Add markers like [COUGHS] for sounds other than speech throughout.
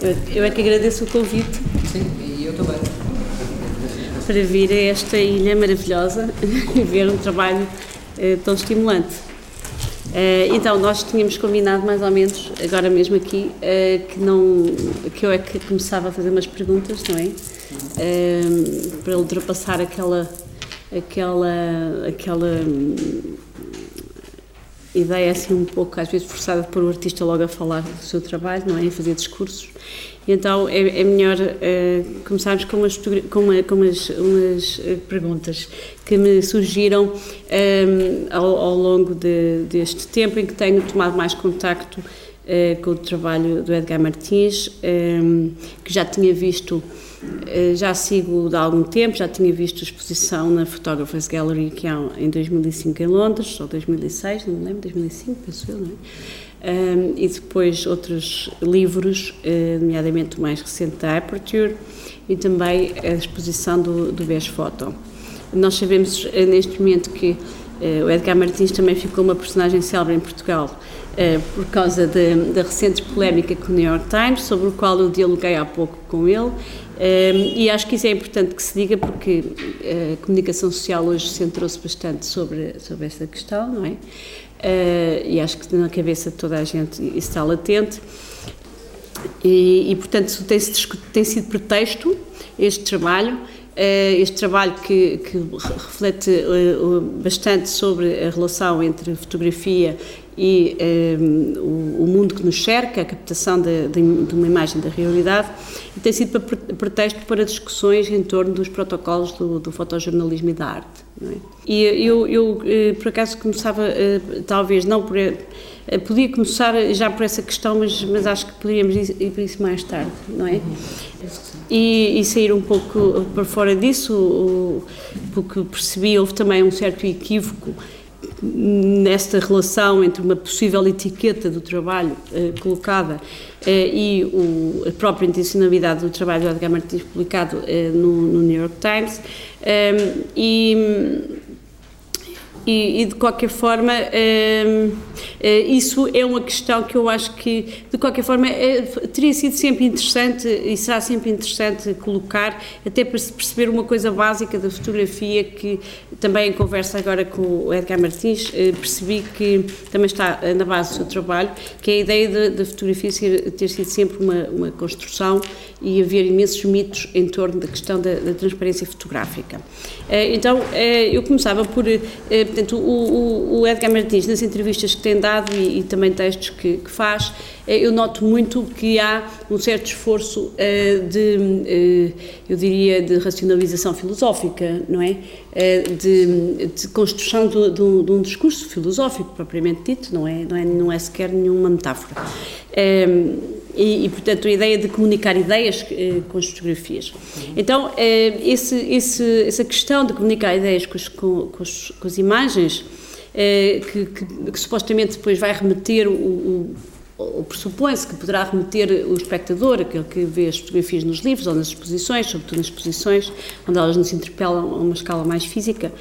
Eu, eu é que agradeço o convite. Sim, e eu também. Para vir a esta ilha maravilhosa [LAUGHS] e ver um trabalho eh, tão estimulante. Eh, então, nós tínhamos combinado mais ou menos, agora mesmo aqui, eh, que, não, que eu é que começava a fazer umas perguntas, não é? para ultrapassar aquela, aquela, aquela ideia assim um pouco, às vezes forçada pôr o artista logo a falar do seu trabalho, não é? A fazer discursos. Então é, é melhor uh, começarmos com, umas, com, uma, com umas, umas eh, perguntas que me surgiram um, ehm, ao, ao, longo de, deste tempo em que tenho tomado mais contacto uh, com o trabalho do Edgar Martins, um, que já tinha visto já sigo há algum tempo, já tinha visto a exposição na Photographers Gallery que há em 2005 em Londres, ou 2006, não me lembro, 2005, penso eu, não é? um, e depois outros livros, uh, nomeadamente o mais recente da Aperture e também a exposição do, do Best Photo. Nós sabemos uh, neste momento que o Edgar Martins também ficou uma personagem célebre em Portugal por causa da recente polémica com o New York Times, sobre o qual eu dialoguei há pouco com ele. Um, e acho que isso é importante que se diga porque a comunicação social hoje centrou-se bastante sobre, sobre esta questão, não é? uh, e acho que na cabeça de toda a gente isso está latente. E, e portanto, tem, tem sido pretexto este trabalho eh, este trabalho que, que reflete eh, bastante sobre a relação entre a fotografia e um, o, o, mundo que nos cerca, a captação de, de, de, uma imagem da realidade, e tem sido pretexto para discussões em torno dos protocolos do, do fotojornalismo e da arte. É? E eu, eu, eh, por acaso, começava, eh, talvez não por. Eh, podia começar já por essa questão, mas, mas acho que poderíamos ir para isso mais tarde, não é? E, e sair um pouco para fora disso, porque percebi, houve também um certo equívoco nesta relação entre uma possível etiqueta do trabalho eh, colocada eh, e o, a própria intencionalidade do trabalho do Edgar Martins publicado eh, no, no, New York Times. E e, e, de qualquer forma uh, uh, isso é uma questão que eu acho que de qualquer forma uh, teria sido sempre interessante e será sempre interessante colocar até para se perceber uma coisa básica da fotografia que também em conversa agora com o Edgar Martins eh, percebi que também está na base do seu trabalho que é a ideia da fotografia ser, ter sido sempre uma, uma construção e haver imensos mitos em torno da questão da, da transparência fotográfica. Eh, então, eh, eu começava por, eh, portanto, o, o, Edgar Martins, nas entrevistas que tem dado e, e também textos que, que, faz, eu noto muito que há um certo esforço de, eu diria, de racionalização filosófica, não é? De, de construção de, de, de, um discurso filosófico, propriamente dito, não é, não é, não é sequer nenhuma metáfora. E, e, portanto, a ideia de comunicar ideias eh, com as fotografias. Então, eh, esse, esse, essa questão de comunicar ideias com as, com, com com as imagens, eh, que, que, que, supostamente depois vai remeter o ou pressupõe-se que poderá remeter o espectador, aquele que vê as fotografias nos livros ou nas exposições, sobretudo nas exposições, onde elas nos interpelam a uma escala mais física,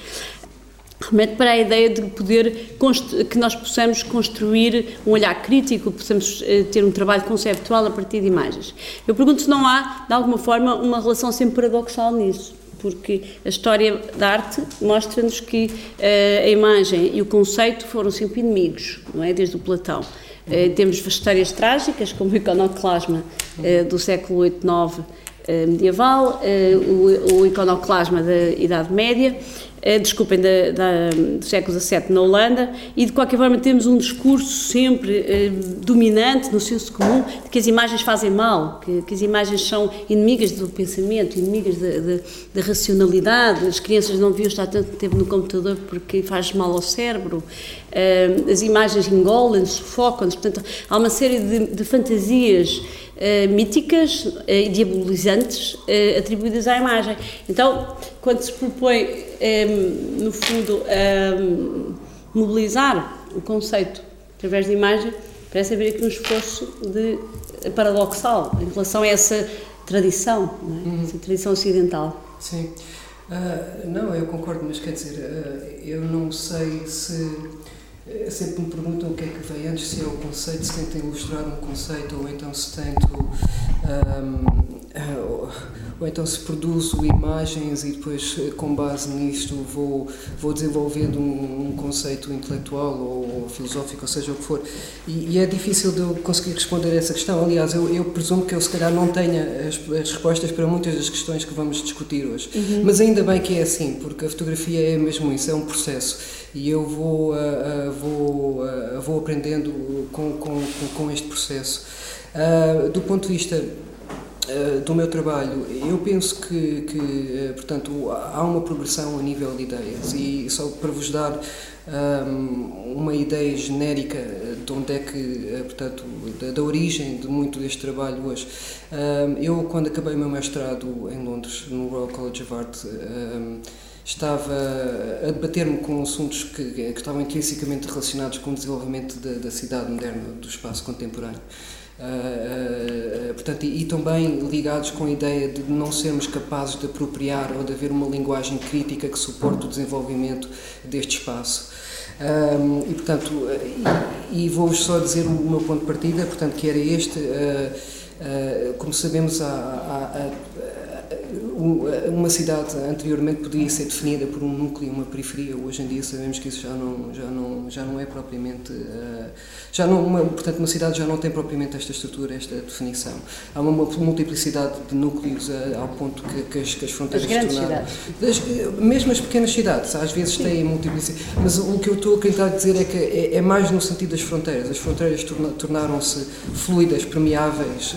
remete para a ideia de poder que nós possamos construir um olhar crítico, possamos eh, ter um trabalho conceptual a partir de imagens. Eu pergunto se não há, de alguma forma, uma relação sempre paradoxal nisso, porque a história da arte mostra-nos que uh, a imagem e o conceito foram sempre inimigos, não é? Desde o Platão. Uh, temos histórias trágicas, como o iconoclasma uh, do século 8, 9 medieval, o, o iconoclasma da Idade Média, eh, desculpem, da, da, do século XVII na Holanda, e de qualquer forma temos um discurso sempre eh, dominante no senso comum de que as imagens fazem mal, que, que as imagens são inimigas do pensamento, inimigas da, racionalidade, as crianças não deviam estar tanto tempo no computador porque faz mal ao cérebro, eh, as imagens engolem, sufocam-nos, portanto há uma série de, de fantasias míticas e uh, diabolizantes uh, atribuídas à imagem. Então, quando se propõe, no fundo, mobilizar o conceito através de imagem, parece haver aqui um esforço de paradoxal em relação a essa tradição, é? uhum. essa tradição ocidental. Sim. Uh, não, eu concordo, mas quer dizer, uh, eu não sei se sempre me perguntam o que é que vem antes, se é o conceito, se tento ilustrar um conceito ou então se tento. Um, ou então se produzo imagens e depois com base nisto vou, vou desenvolvendo um, um conceito intelectual ou, ou, filosófico, ou seja o que for. E, e, é difícil de eu conseguir responder a essa questão. Aliás, eu, eu presumo que eu se calhar não tenha as, as, respostas para muitas das questões que vamos discutir hoje. Uhum. Mas ainda bem que é assim, porque a fotografia é mesmo isso, é um processo. E eu vou, uh, uh, vou, uh, vou aprendendo com, com, com este processo. do ponto de vista eh, do meu trabalho, eu penso que, que, eh, portanto, há uma progressão a nível de ideias e só para vos dar um, ehm, uma ideia genérica de onde é que, eh, portanto, da, da origem de muito deste trabalho hoje. Um, ehm, eu, quando acabei o meu mestrado em Londres, no Royal College of Art, um, ehm, estava a debater-me com assuntos que, que, estavam intrinsecamente relacionados com o desenvolvimento da, da cidade moderna, do espaço contemporâneo. Uh, uh, portanto, e, e, também ligados com a ideia de não sermos capazes de apropriar ou de haver uma linguagem crítica que suporte o desenvolvimento deste espaço. Um, e, portanto, e, e vou-vos só dizer o meu ponto de partida, portanto, que era este. Uh, como sabemos, há, há, há uma cidade anteriormente podia ser definida por um núcleo e uma periferia. Hoje em dia sabemos que isso já não já não já não é propriamente eh, já não uma, portanto uma cidade já não tem propriamente esta estrutura, esta definição. Há uma multiplicidade de núcleos eh, ao ponto que, que, as, que as fronteiras as grandes cidades, das, mesmo as pequenas cidades às vezes Sim. têm multiplicidade. Mas o que eu estou a tentar dizer é que é, é mais no sentido das fronteiras. As fronteiras tornaram-se fluidas, permeáveis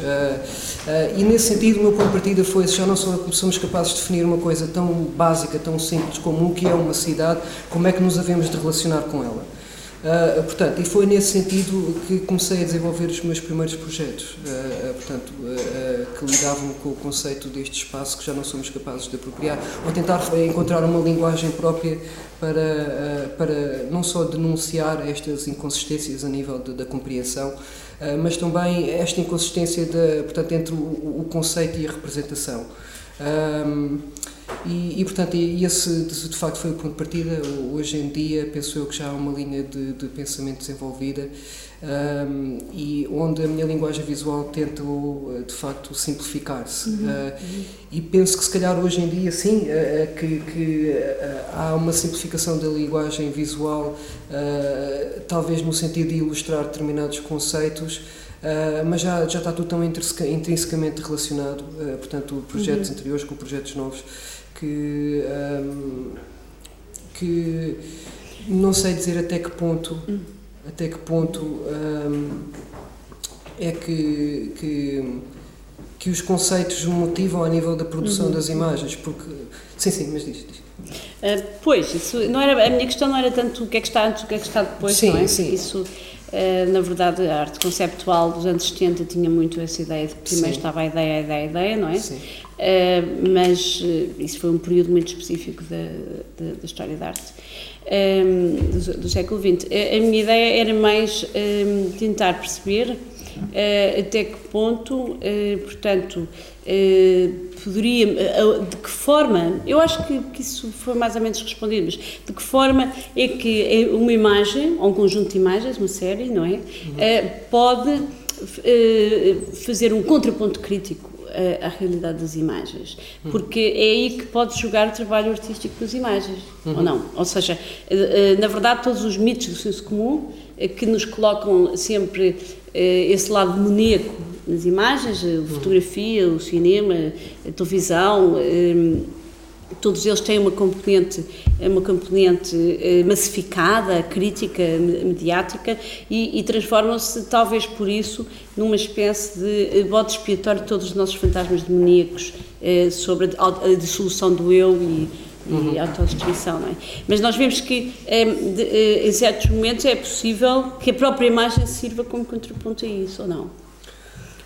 e nesse sentido o meu ponto de partida foi já não só somos capazes de definir uma coisa tão básica, tão simples como o que é uma cidade, como é que nos havemos de relacionar com ela. Uh, portanto, e foi nesse sentido que comecei a desenvolver os meus primeiros projetos, uh, uh, portanto, que lidavam com o conceito deste espaço que já não somos capazes de apropriar, ou tentar encontrar uma linguagem própria para, para não só denunciar estas inconsistências a nível de, da compreensão, mas também esta inconsistência de, portanto, entre o, o conceito e a representação. Um, e, e, portanto, esse de, facto foi o ponto de partida. Hoje em dia, penso eu que já há uma linha de, de pensamento desenvolvida um, e onde a minha linguagem visual tenta, de facto, simplificar-se. Uhum. Uh, e penso que, se calhar, hoje em dia, sim, uh, que, que uh, há uma simplificação da linguagem visual, talvez no sentido de ilustrar determinados conceitos. Uh, mas já, já está tudo tão intrinsecamente relacionado, uh, portanto, projetos uhum. anteriores com projetos novos, que, um, que não sei dizer até que ponto, uhum. até que ponto um, é que, que, que os conceitos motivam a nível da produção uhum. das imagens, porque... Sim, sim, mas diz, diz. Uh, pois, isso não era, a minha questão não era tanto o que é que está antes, o que é que está depois, sim, não é? Sim, eh, na verdade, a arte conceptual dos anos 70 tinha muito essa ideia de que primeiro Sim. estava a ideia, a ideia, a ideia, não é? Sim. Uh, mas uh, isso foi um período muito específico da, da, da história da arte um, do, do, século XX. A, a, minha ideia era mais um, tentar perceber uh, até que ponto, portanto, poderia, de que forma, eu acho que, que, isso foi mais ou menos respondido, mas de que forma é que é uma imagem, ou um conjunto de imagens, uma série, não é? Uhum. pode fazer um contraponto crítico à realidade das imagens, uhum. porque é aí que pode jogar o trabalho artístico das imagens, uhum. ou não? Ou seja, na verdade, todos os mitos do senso comum que nos colocam sempre esse lado demoníaco nas imagens, a fotografia, o cinema, a televisão, hum, todos eles têm uma componente, uma componente hum, massificada, crítica, mediática e, e transformam-se, talvez por isso, numa espécie de eh, bode expiatório de todos os nossos fantasmas demoníacos eh, sobre a dissolução do eu e, uhum. e autodestruição, não é? Mas nós vemos que hum, eh, em certos momentos é possível que a própria imagem sirva como contraponto a isso, ou não?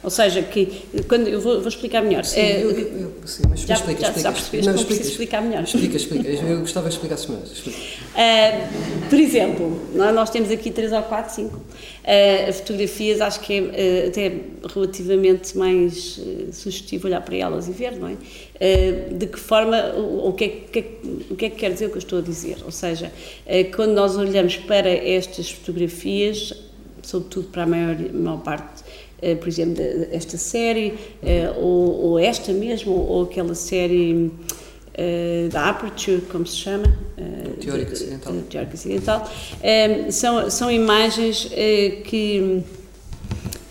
Ou seja, que quando eu vou, vou explicar melhor. Sim, é, eu, eu, sim mas já, explica, já, explica. já percebeste, não, não preciso explicar melhor. Explica, explica. Eu gostava de explicar melhor. Uh, [LAUGHS] por exemplo, nós temos aqui três ou quatro, cinco uh, fotografias, acho que é uh, até relativamente mais uh, sugestivo olhar para elas e ver, não é? de que forma, o, o, que é, que, o que é que quer dizer o que eu estou a dizer? Ou seja, quando nós olhamos para estas fotografias, sobretudo para a maior, maior parte por exemplo, esta série, uh, ou, ou, esta mesmo, ou aquela série uh, da Aperture, como se chama? Teórico Ocidental. Teórico Ocidental. são, são imagens que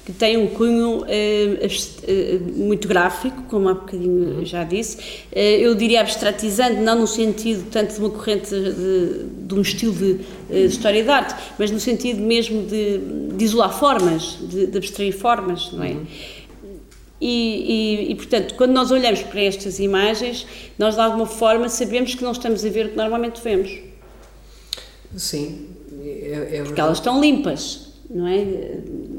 que tem um cunho muito gráfico, como há bocadinho já disse, eu diria abstratizante, não no sentido tanto de uma corrente de, de um estilo de, de, história de arte, mas no sentido mesmo de, de isolar formas, de, de, abstrair formas, não é? Uhum. E, e, e, portanto, quando nós olhamos para estas imagens, nós de alguma forma sabemos que não estamos a ver o que normalmente vemos. Sim, é, é Porque elas estão limpas não é?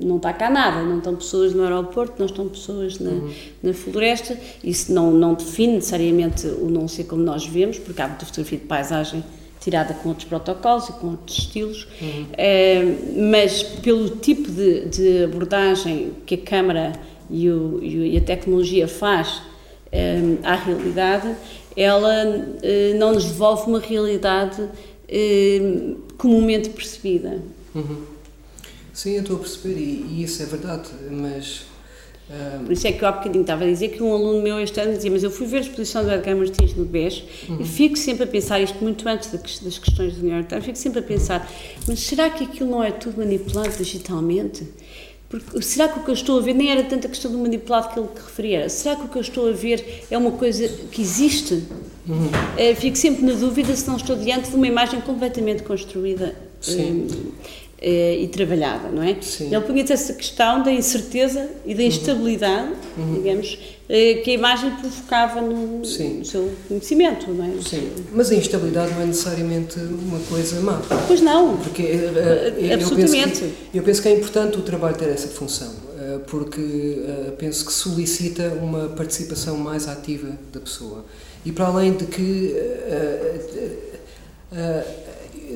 Não está cá nada, não estão pessoas no aeroporto, não estão pessoas na, uhum. na floresta, isso não, não define necessariamente o não ser como nós vemos, porque há fotografia de paisagem tirada com outros protocolos e com outros estilos, uhum. é, mas pelo tipo de, de, abordagem que a câmara e, o, e a tecnologia faz é, à realidade, ela é, não nos devolve uma realidade comumente percebida. Uhum. Sim, eu estou a perceber e, e isso é verdade, mas. Um... Por isso é que eu há bocadinho estava a dizer que um aluno meu este ano dizia, mas eu fui ver a exposição do Edgar Martins no BES uhum. e fico sempre a pensar, isto muito antes das questões do New York Times, fico sempre a pensar, uhum. mas será que aquilo não é tudo manipulado digitalmente? Porque, será que o que eu estou a ver nem era tanta questão do manipulado que ele referia? Será que o que eu estou a ver é uma coisa que existe? Uhum. Uh, fico sempre na dúvida se não estou diante de uma imagem completamente construída. Sim. Uh, eh, e trabalhada, não é? Sim. Ele punha-te essa questão da incerteza e da uhum. instabilidade, uhum. digamos, eh, que a imagem provocava no, no, seu conhecimento, não é? Sim, mas a instabilidade não é necessariamente uma coisa má. Pois não, porque uh, absolutamente. Eu penso, que, eu penso que é importante o trabalho ter essa função, uh, porque uh, penso que solicita uma participação mais ativa da pessoa. E para além de que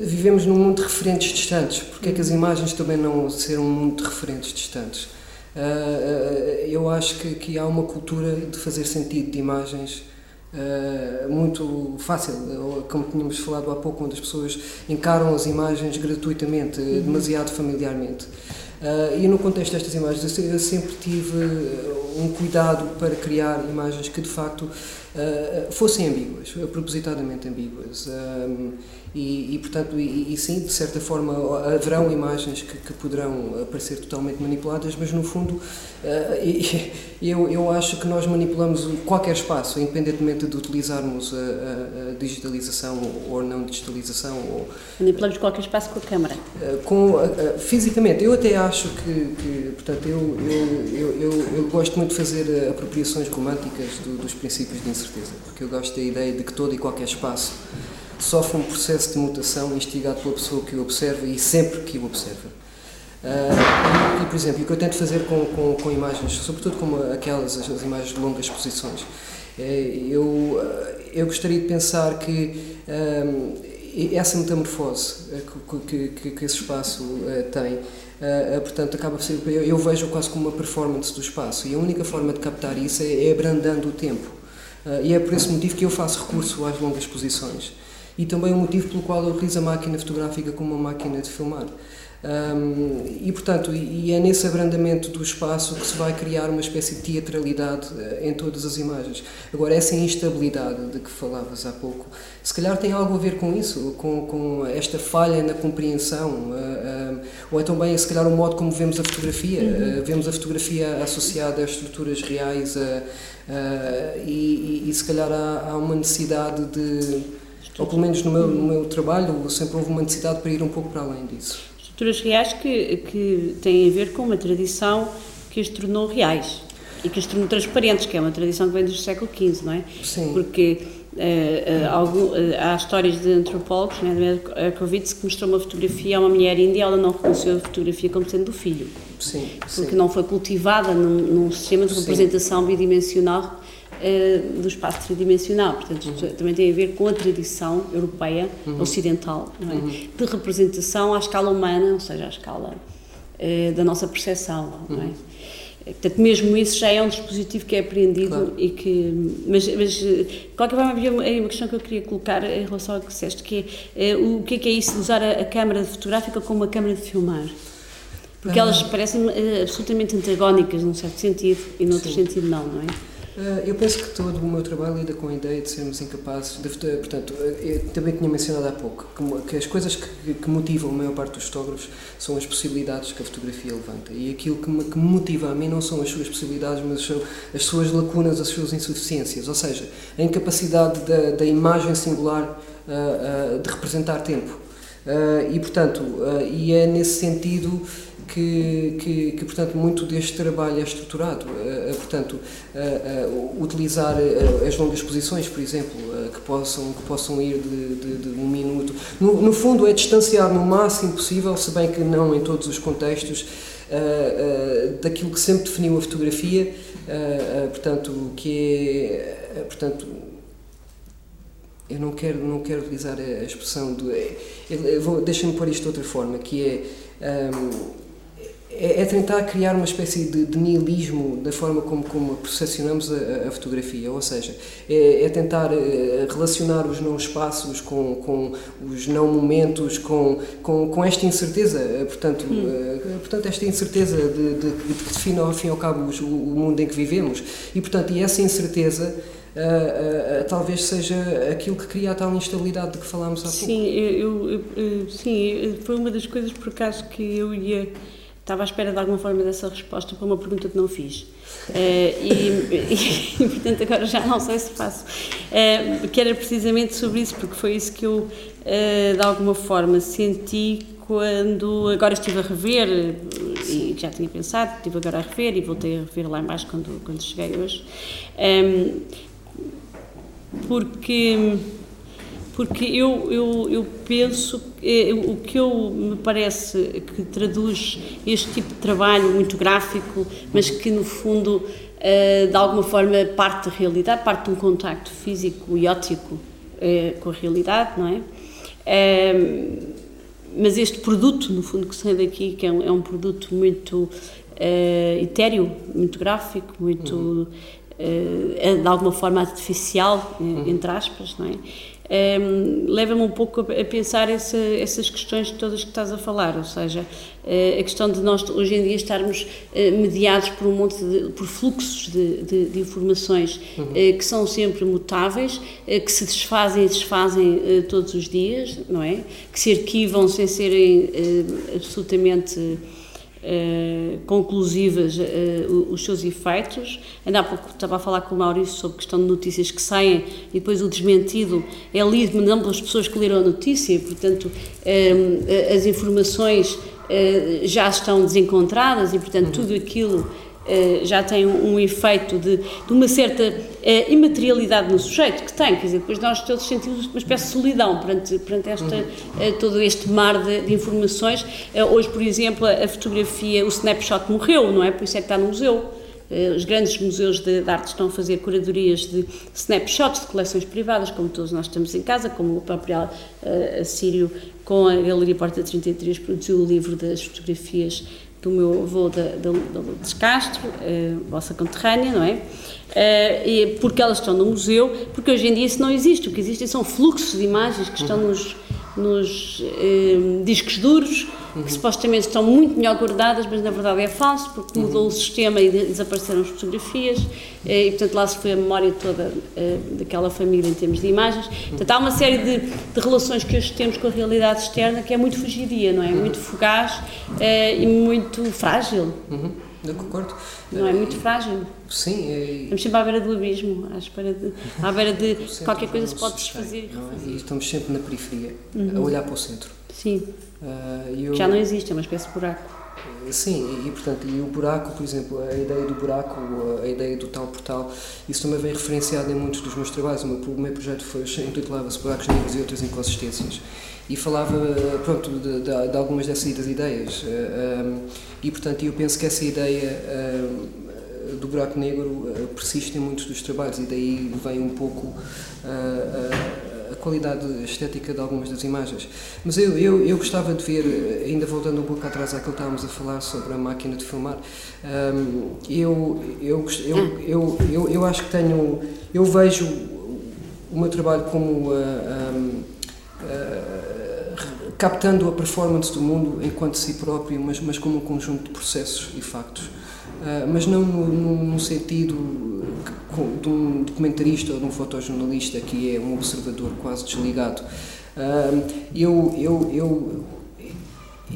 vivemos num mundo de referentes distantes, porque é que as imagens também não ser um mundo de referentes distantes? Uh, eu acho que, que há uma cultura de fazer sentido de imagens uh, muito fácil, como tínhamos falado há pouco, onde as pessoas encaram as imagens gratuitamente, uhum. demasiado familiarmente. Uh, e no contexto destas imagens, eu sempre tive um cuidado para criar imagens que de facto uh, fossem ambíguas, propositadamente ambíguas. Um, e, e, portanto, e, e, sim, de certa forma, haverão imagens que, que poderão aparecer totalmente manipuladas, mas no fundo, uh, eu, eu acho que nós manipulamos qualquer espaço, independentemente de utilizarmos a, a, a digitalização ou não digitalização. Ou, manipulamos qualquer espaço com a câmara? Uh, com, uh, fisicamente, eu até acho que, que portanto, eu, eu, eu, eu, gosto muito de fazer apropriações românticas do, dos princípios de incerteza, porque eu gosto da ideia de que todo e qualquer espaço sofre um processo de mutação instigado pela pessoa que o observa e sempre que o observa. Uh, e, por exemplo, o que eu tento fazer com, com, com imagens, sobretudo como aquelas, as, as imagens de longas exposições, é, eu, eu gostaria de pensar que um, essa metamorfose que, que, que esse espaço uh, tem, uh, portanto, acaba por ser, eu, eu, vejo quase como uma performance do espaço e a única forma de captar isso é, é abrandando o tempo. e é por esse motivo que eu faço recurso às longas exposições e também o motivo pelo qual eu utilizo a máquina fotográfica como uma máquina de filmar. Um, e, portanto, e é nesse abrandamento do espaço que se vai criar uma espécie de teatralidade uh, em todas as imagens. Agora, essa instabilidade de que falavas há pouco, se calhar tem algo a ver com isso, com, com esta falha na compreensão, uh, uh, ou é também, se calhar, o modo como vemos a fotografia. Uhum. vemos a fotografia associada a estruturas reais e, e, e, se calhar, há, há uma necessidade de ou pelo menos no meu, no meu trabalho, sempre houve uma necessidade para ir um pouco para além disso. Estruturas reais que, que têm a ver com uma tradição que as tornou reais e que as tornou transparentes, que é uma tradição que vem do século XV, não é? Sim. Porque uh, uh, algum, uh, há histórias de antropólogos, né, de Erkovitz, que mostrou uma fotografia a uma mulher índia e ela não reconheceu a fotografia como sendo do filho. Sim, Porque sim. não foi cultivada num, num sistema de Sim. representação bidimensional eh, do espaço tridimensional. Portanto, isto também tem a ver com a tradição europeia, ocidental, não é? de representação à escala humana, ou seja, à escala eh, da nossa percepção. É? Portanto, mesmo isso já é um dispositivo que é aprendido Claro. e que. Mas, mas, eh, de qualquer forma, havia uma, uma questão que eu queria colocar em relação ao que disseste, que é eh, o que é que é isso de usar a, a câmara fotográfica como uma câmara de filmar? Porque elas parecem eh, absolutamente antagónicas, num certo sentido, e noutro Sim. sentido, não, não é? Eh, Eu penso que todo o meu trabalho lida com a ideia de sermos incapazes de, portanto, eh, também tinha mencionado há pouco que, que as coisas que, que motivam a maior parte dos fotógrafos são as possibilidades que a fotografia levanta. E aquilo que me, que me motiva a mim não são as suas possibilidades, mas são as suas lacunas, as suas insuficiências, ou seja, a incapacidade da, da imagem singular ah, ah, de representar tempo. Ah, e portanto, e é nesse sentido que, que, que, portanto muito deste trabalho é estruturado. Ah, ah, portanto ah, utilizar as longas exposições por exemplo que possam que possam ir de, de, de um minuto. No, no fundo é distanciar no máximo possível se bem que não em todos os contextos daquilo que sempre definiu a fotografia portanto que é portanto eu não quero não quero utilizar a expressão do deixa-me pôr isto de outra forma que é hum, é, é tentar criar uma espécie de, de nihilismo da forma como, como percepcionamos a, a fotografia, ou seja, é, é tentar eh, relacionar os não espaços com, com os não momentos, com, com, com esta incerteza, eh, portanto, eh, portanto esta incerteza de, de, de que define ao fim e ao cabo o, o mundo em que vivemos, e portanto, e essa incerteza ah, ah, ah, talvez seja aquilo que cria a tal instabilidade de que falámos há pouco. Sim, eu- eu- sim, foi uma das coisas por acaso que eu ia. Estava à espera de alguma forma dessa resposta para uma pergunta que não fiz. Eh, e, [LAUGHS] e, portanto, agora já não sei se faço. Eh, que era precisamente sobre isso, porque foi isso que eu, eh, de alguma forma, senti quando. Agora estive a rever, e já tinha pensado, estive agora a rever e voltei a rever lá embaixo quando, quando cheguei hoje. Em, porque porque eu, eu, eu penso eh, o que eu me parece que traduz este tipo de trabalho muito gráfico, mas que no fundo eh, de alguma forma parte da realidade, parte de um contacto físico e óptico eh, com a realidade, não é? Em, mas este produto, no fundo, que sai daqui, que é um, é um produto muito eh, etéreo, muito gráfico, muito, eh, de alguma forma artificial, eh, entre aspas, não é? Em, leva-me um pouco a, pensar essa, essas questões todas que estás a falar, ou seja, eh, a questão de nós hoje em dia estarmos eh, mediados por um monte de por fluxos de, de, de informações eh, que são sempre mutáveis, que se desfazem e desfazem todos os dias, não é? Que se arquivam sem serem absolutamente eh, conclusivas eh, os seus efeitos. Ainda há pouco estava a falar com o Maurício sobre questão de notícias que saem e depois o desmentido é lido não pelas pessoas que leram a notícia, portanto eh, as informações já estão desencontradas e portanto tudo aquilo já tem um, um efeito de, de uma certa eh, imaterialidade no sujeito, que tem, quer dizer, depois nós todos sentimos uma espécie de solidão perante, perante esta, eh, todo este mar de, de informações. Eh, hoje, por exemplo, a, fotografia, o snapshot morreu, não é? Por isso é que está no museu. Eh, Os grandes museus de, de arte estão a fazer curadorias de snapshots de coleções privadas, como todos nós estamos em casa, como o próprio eh, Assírio, com a Galeria Porta 33, produziu o livro das fotografias do meu avô Lourdes Castro, eh, vossa conterrânea, não é? Eh, e porque elas estão no museu, porque hoje em dia isso não existe. O que existe são fluxos de imagens que estão nos, nos eh, discos duros, que supostamente estão muito melhor guardadas, mas na verdade é falso, porque mudou o sistema e de- desapareceram as fotografias, eh, e portanto lá se foi a memória toda eh, daquela família em termos de imagens. Portanto, há uma série de, de relações que hoje temos com a realidade externa que é muito fugidia, não é? Muito fugaz eh, e muito frágil, Uhum, eu concordo. não é? Muito frágil. Sim, é, Estamos sempre à beira do abismo, à, espera de, à beira de [LAUGHS] qualquer coisa se pode desfazer e é? E estamos sempre na periferia, a olhar para o centro. Sim, e eu- já não existe, é uma espécie de buraco. Sim, e, portanto, e o buraco, por exemplo, a ideia do buraco, a ideia do tal portal, isso também vem referenciado em muitos dos meus trabalhos. O meu, o meu projeto foi, intitulava-se Buracos Negros e Outras Inconsistências e falava, pronto, de, de, de algumas dessas ideias. E, portanto, eu penso que essa ideia do buraco negro persiste em muitos dos trabalhos e daí vem um pouco a qualidade estética de algumas das imagens. Mas eu, eu, eu gostava de ver, ainda voltando um pouco atrás àquilo que estávamos a falar sobre a máquina de filmar, um, eu, eu, eu, eu, eu, eu acho que tenho, eu vejo o meu trabalho como uh, um, uh, captando a performance do mundo enquanto si próprio, mas, mas como um conjunto de processos e factos. Uh, mas não no, sentido de um documentarista ou de um fotojornalista que é um observador quase desligado. Uh, eu, eu, eu,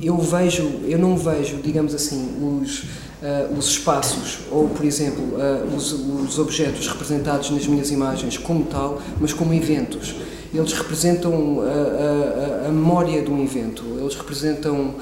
eu vejo, eu não vejo, digamos assim, os, uh, os espaços ou, por exemplo, os, os objetos representados nas minhas imagens como tal, mas como eventos. Eles representam a, a, a memória de um evento, eles representam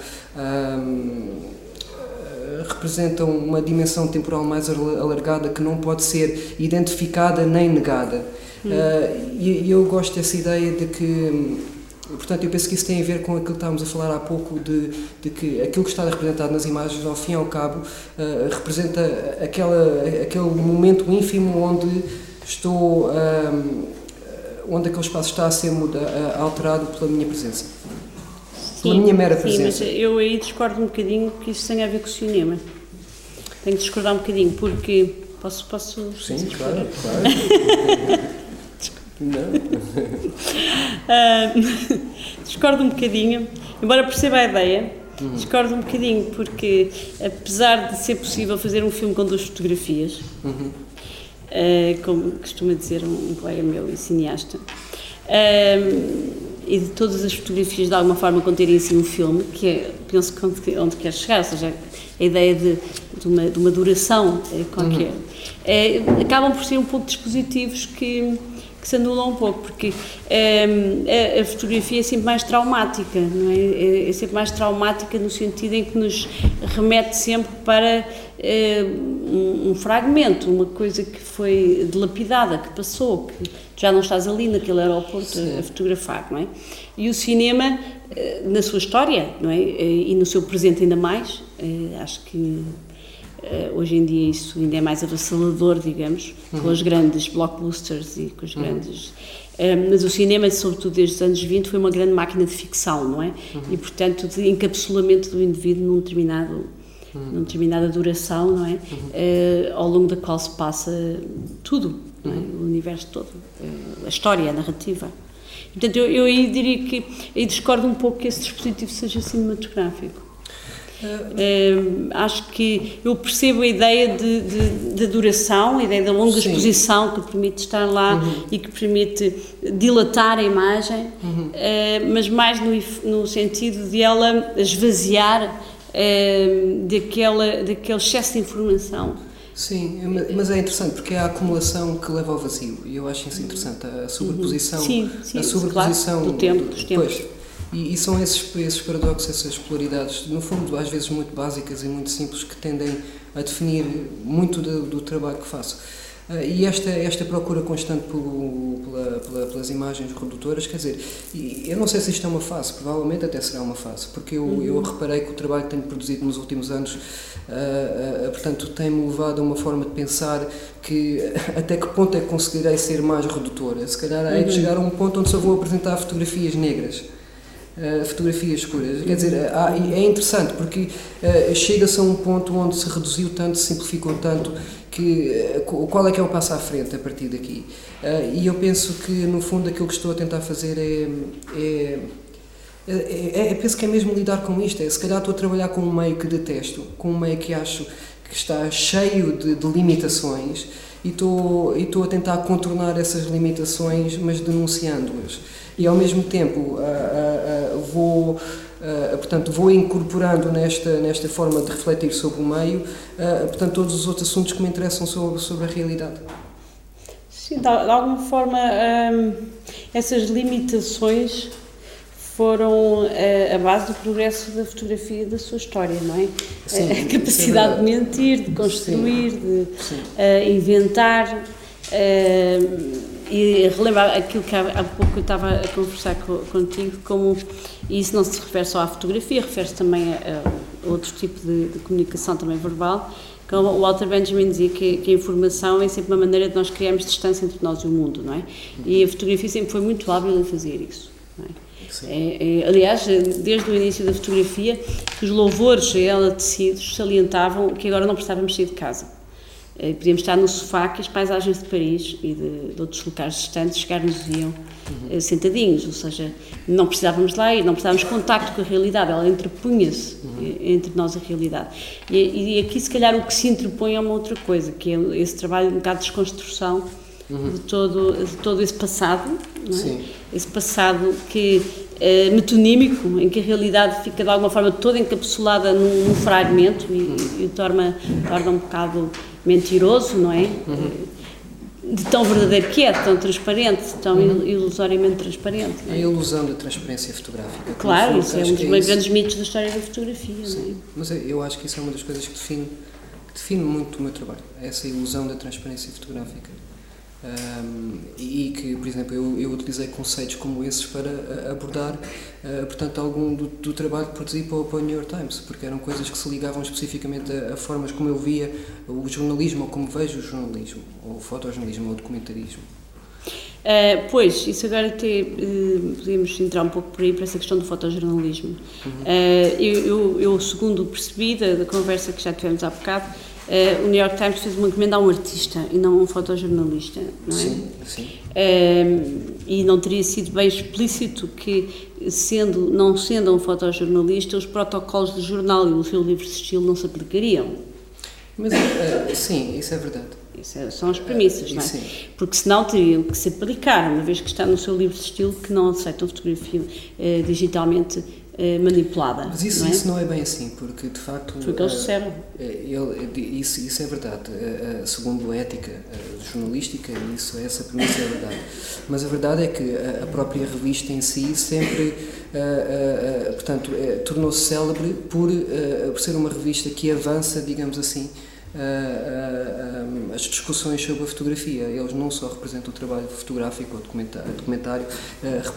representam uma dimensão temporal mais alargada que não pode ser identificada nem negada. Hum. Uh, e, eu gosto dessa ideia de que, portanto, eu penso que isso tem a ver com aquilo que estávamos a falar há pouco, de, de que aquilo que está representado nas imagens, ao fim e ao cabo, uh, representa aquela, aquele momento ínfimo onde estou. Uh, onde aquele espaço está a ser muda, alterado pela minha presença pela minha mera presença. Sim, mas eu aí discordo um bocadinho que isso tem a ver com o cinema. Tenho de discordar um bocadinho, porque. Posso. posso Sim, claro, [LAUGHS] claro. Não. uh, [LAUGHS] discordo um bocadinho, embora perceba a ideia, uhum. discordo um bocadinho, porque apesar de ser possível fazer um filme com duas fotografias, uhum. Uh, como costuma dizer um, um colega meu e cineasta, uh, e de todas as fotografias de alguma forma conterem assim um filme, que é, penso que onde, onde quer chegar, ou seja, a ideia de, de, uma, de uma duração é, qualquer, uhum. é, acabam por ser um pouco dispositivos que, que se anulam um pouco, porque é, a, fotografia é sempre mais traumática, não é? é? é? sempre mais traumática no sentido em que nos remete sempre para um, um, fragmento, uma coisa que foi dilapidada, que passou, que já não estás ali naquele aeroporto a, a fotografar, não é? E o cinema, eh, na sua história, não é? Eh, e no seu presente ainda mais, eh, acho que hoje em dia isso ainda é mais avassalador, digamos, uhum. com os grandes blockbusters e com os uhum. grandes... mas o cinema, sobretudo desde os anos 20, foi uma grande máquina de ficção, não é? Uhum. E, portanto, de encapsulamento do indivíduo num determinado uhum. numa determinada duração, não é? Uhum. Uh, ao longo da qual se passa tudo, é? o universo todo, a história, a narrativa. Portanto, eu, eu aí diria que aí discordo um pouco que esse dispositivo seja cinematográfico. Uh, acho que eu percebo a ideia de, de, de duração, a ideia da longa Sim. exposição que permite estar lá uhum. e que permite dilatar a imagem, uhum. uh, mas mais no, no sentido de ela esvaziar uh, daquela, daquele excesso de informação Sim, mas é interessante porque é a acumulação que leva ao vazio e eu acho isso interessante, a sobreposição, sim, sim, a sobreposição claro, do tempo, dos tempos. Pois, e, e, são esses, esses paradoxos, essas polaridades, no fundo às vezes muito básicas e muito simples que tendem a definir muito do, do trabalho que faço. Uh, e esta, esta procura constante por, pela, pela, pelas imagens redutoras, quer dizer, eu não sei se isto é uma fase, provavelmente até será uma fase, porque eu, uhum. eu reparei que o trabalho que tenho produzido nos últimos anos, uh, uh, portanto, tem-me levado a uma forma de pensar que [LAUGHS] até que ponto é que conseguirei ser mais redutora. Se calhar é de uhum. chegar a um ponto onde só vou apresentar fotografias negras. Uh, fotografias escuras. Quer dizer, é interessante porque uh, chega-se a um ponto onde se reduziu tanto, se simplificou tanto que, eh, qual é que é o passo à frente a partir daqui? Uh, e eu penso que, no fundo, aquilo que estou a tentar fazer é, é é, é, é, penso que é mesmo lidar com isto. É, se calhar estou a trabalhar com um meio que detesto, com um meio que acho que está cheio de, de limitações e estou, e estou a tentar contornar essas limitações, mas denunciando-as. E ao mesmo tempo uh, uh, uh, vou Uh, portanto, vou incorporando nesta, nesta forma de refletir sobre o meio, uh, portanto, todos os outros assuntos que me interessam sobre, sobre a realidade. Sim, de, alguma forma, essas limitações foram a, a, base do progresso da fotografia e da sua história, não é? Sim, a capacidade de mentir, de construir, Sim. de. Uh, inventar. Uh, e relembrar aquilo que há, há pouco eu estava a conversar co, contigo, como isso não se refere só à fotografia, refere-se também a, a, outro tipo de, de, comunicação também verbal. Como o Walter Benjamin dizia que, que, a informação é sempre uma maneira de nós criarmos distância entre nós e o mundo, não é? E a fotografia sempre foi muito hábil em fazer isso. Não é? É, é, aliás, desde o início da fotografia, os louvores a ela tecidos salientavam que agora não precisávamos sair de casa. É, podíamos estar no sofá que as paisagens de Paris e de, de outros locais distantes chegar-nos viam uhum. sentadinhos, ou seja, não precisávamos lá ir, não precisávamos de contacto com a realidade, ela interpunha-se uhum. entre nós a realidade. E, e, aqui, se calhar, o que se interpõe é uma outra coisa, que é esse trabalho um bocado de desconstrução uhum. de, todo, de todo esse passado, é? esse passado que é metonímico, em que a realidade fica de alguma forma toda encapsulada num, num fragmento e, uhum. e, torna, torna um bocado mentiroso, não é? Uhum. De tão verdadeiro que é, tão transparente, tão uhum. ilusoriamente transparente. É? A ilusão da transparência fotográfica. Claro, isso é um dos é grandes mitos da história da fotografia. Sim, é? mas eu acho que isso é uma das coisas que define, que define muito o meu trabalho, essa ilusão da transparência fotográfica. Um, e que, por exemplo, eu, eu, utilizei conceitos como esses para eh, abordar, uh, portanto, algum do, do, trabalho que produzi para, para, o New York Times, porque eram coisas que se ligavam especificamente a, a, formas como eu via o jornalismo, ou como vejo o jornalismo, ou o fotojornalismo, ou o documentarismo. Uh, pois, isso agora até uh, podemos entrar um pouco por aí para essa questão do fotojornalismo. Uhum. Uh, eu, eu, eu, segundo percebi da, da, conversa que já tivemos há bocado, Uh, o New York Times fez uma encomenda a um artista e não a um fotojornalista, não é? Sim, sim. Uh, e não teria sido bem explícito que, sendo, não sendo um fotojornalista, os protocolos do jornal e o seu livro de estilo não se aplicariam. Mas, uh, sim, isso é verdade. Isso é, são as premissas, não é? Sim. Porque senão teriam que se aplicar, uma vez que está no seu livro de estilo, que não aceitam fotografia digitalmente eh, manipulada. Mas isso não, é? isso não é bem assim, porque de facto. Foi o que eles disseram. Ele, isso, isso é verdade. Segundo a ética jornalística, isso, essa premissa é verdade. Mas a verdade é que a própria revista em si sempre. portanto, tornou-se célebre por, por ser uma revista que avança, digamos assim, uh, uh, as discussões sobre a fotografia. Eles não só representam o trabalho fotográfico ou documentário, documentário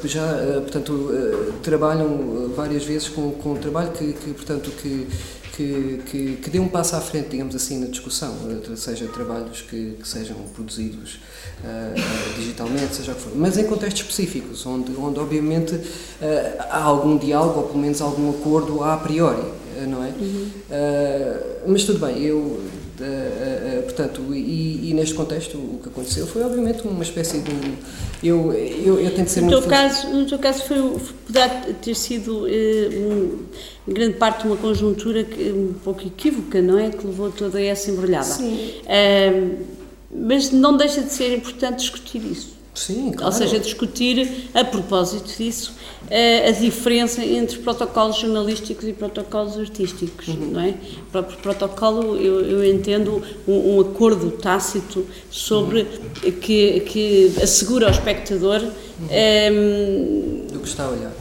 já, portanto, trabalham várias vezes com, com um trabalho que, que portanto, que que, que, que dê um passo à frente, digamos assim, na discussão, seja trabalhos que, que sejam produzidos uh, digitalmente, seja o que for, mas em contextos específicos, onde, onde obviamente uh, há algum diálogo ou pelo menos algum acordo a priori, não é? Uhum. mas tudo bem, eu Uh, uh, portanto, e, e, neste contexto o que aconteceu foi obviamente uma espécie de eu, eu, eu tento ser no muito teu caso No teu caso foi, poderá ter sido um, em grande parte uma conjuntura que, um pouco equívoca, não é? Que levou toda essa embrulhada. Sim. mas não deixa de ser importante discutir isso. Sim, claro. Ou seja, discutir, a propósito disso, a diferença entre protocolos jornalísticos e protocolos artísticos, uhum. não é? O próprio protocolo, eu, eu entendo um, um, acordo tácito sobre uhum. que, que assegura ao espectador... Uhum. Um, ehm, Do que está a olhar.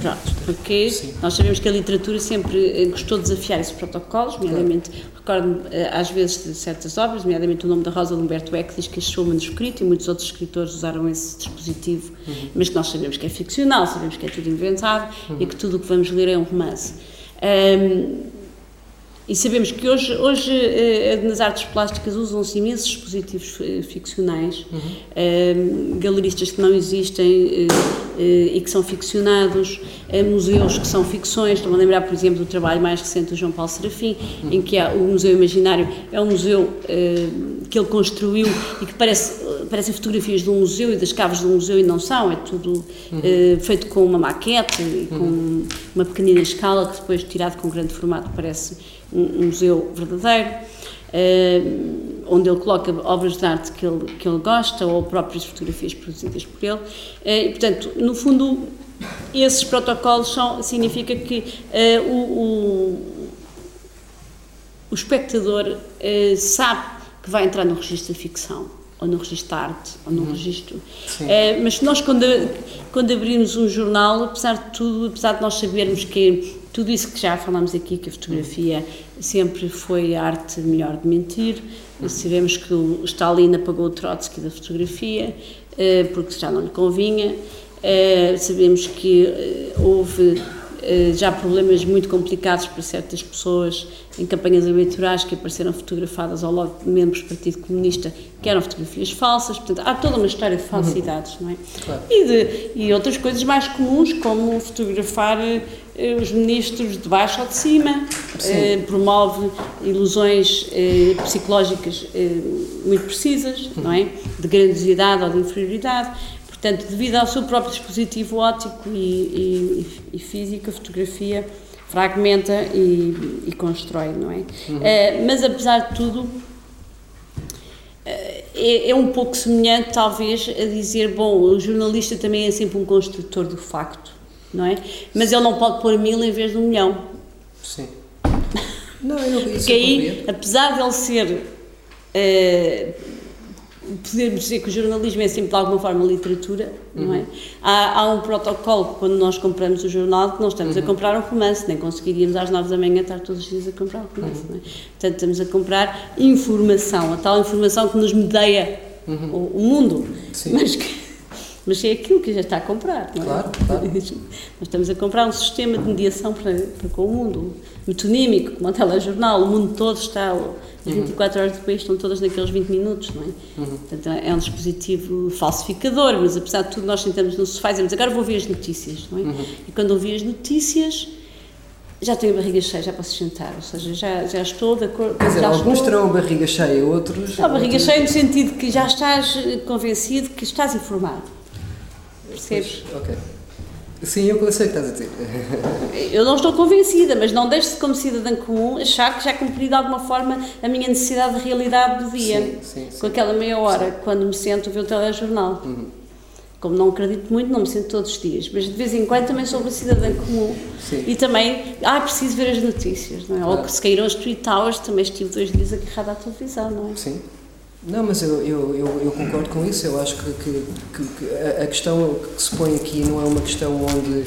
Pronto, porque Sim. nós sabemos que a literatura sempre gostou de desafiar esses protocolos, nomeadamente, claro. Recordo eh, às vezes de certas obras, nomeadamente o nome da Rosa de Humberto Eco diz que achou manuscrito e muitos outros escritores usaram esse dispositivo, uhum. mas que nós sabemos que é ficcional, sabemos que é tudo inventado uhum. e que tudo o que vamos ler é um romance. Um, e sabemos que hoje, hoje eh, nas artes plásticas usam-se imensos dispositivos eh, ficcionais, uhum. Eh, galeristas que não existem e que são ficcionados, museus que são ficções. Estou-me a lembrar, por exemplo, do trabalho mais recente do João Paulo Serafim, uhum. em que o Museu Imaginário é um museu que ele construiu e que parece parecem fotografias de um museu e das caves de um museu e não são, é tudo uhum. feito com uma maquete e com uhum. uma pequenina escala que depois tirado com grande formato parece um, museu verdadeiro, uh, onde ele coloca obras de arte que ele, que ele gosta ou próprias fotografias produzidas por ele. Uh, e, portanto, no fundo, esses protocolos são, significa que uh, o, o, o, espectador sabe que vai entrar no registro da ficção. ou no registro de arte, ou no uhum. registro. É, mas nós, quando, quando abrimos um jornal, apesar de tudo, apesar de nós sabermos que tudo isso que já falámos aqui, que a fotografia sempre foi a arte melhor de mentir, sabemos que o Stalin apagou o Trotsky da fotografia, eh, porque já não lhe convinha, eh, sabemos que houve eh, já problemas muito complicados para certas pessoas em campanhas eleitorais que apareceram fotografadas ao lado de membros do Partido Comunista que eram fotografias falsas, portanto há toda uma história de falsidades, não é? Claro. E, de, e outras coisas mais comuns, como fotografar eh, os ministros de baixo ou de cima, eh, promove ilusões eh, psicológicas eh, muito precisas, não é? De grandiosidade ou de inferioridade. Portanto, devido ao seu próprio dispositivo óptico e, e, e físico, a fotografia fragmenta e, e constrói, não é? Uhum. Uh, mas, apesar de tudo, uh, é, é, um pouco semelhante, talvez, a dizer: bom, o jornalista também é sempre um construtor do facto, não é? Mas ele não pode pôr mil em vez de um milhão. Sim. Não, eu não Porque aí, apesar de ele ser. Uh, podemos dizer que o jornalismo é sempre de alguma forma literatura, uhum. não é? Uhum. Há, há, um protocolo quando nós compramos o jornal que não estamos uhum. a comprar um romance, nem conseguiríamos às nove da manhã estar todos os dias a comprar um romance, uhum. não é? Portanto, estamos a comprar informação, a tal informação que nos medeia uhum. o, o, mundo, Sim. mas que mas é aquilo que já está a comprar, não é? Claro, claro. [LAUGHS] Nós estamos a comprar um sistema de mediação para, para com o mundo, metonímico, como o telejornal, o mundo todo está as 24 horas depois estão todas naqueles 20 minutos, não é? Uhum. Portanto, é um dispositivo falsificador, mas apesar de tudo, nós sentamos no sofá e dizemos agora vou ver as notícias, não é? Uhum. E quando ouvi as notícias, já tenho a barriga cheia, já posso sentar, ou seja, já, já estou de acordo. Quer dizer, alguns estou... terão a barriga cheia, outros. Não, a barriga outros... cheia no sentido que já estás convencido que estás informado. Percebes? Pois, ok. Sim, eu sei o que estás a dizer. Eu não estou convencida, mas não deixe-se como cidadã comum achar que já cumpri de alguma forma a minha necessidade de realidade do dia. Sim, sim, sim. Com aquela meia hora, quando me sento a ver o telejornal. Uhum. Como não acredito muito, não me sento todos os dias, mas de vez em quando também sou uma cidadã comum. Sim. E também, ah, preciso ver as notícias, não é? Claro. Ou que se caíram as tweet towers, também estive dois dias agarrada à televisão, não é? Sim. Não, mas eu, eu, eu, eu, concordo com isso. Eu acho que, que, que, a questão que se põe aqui não é uma questão onde, uh,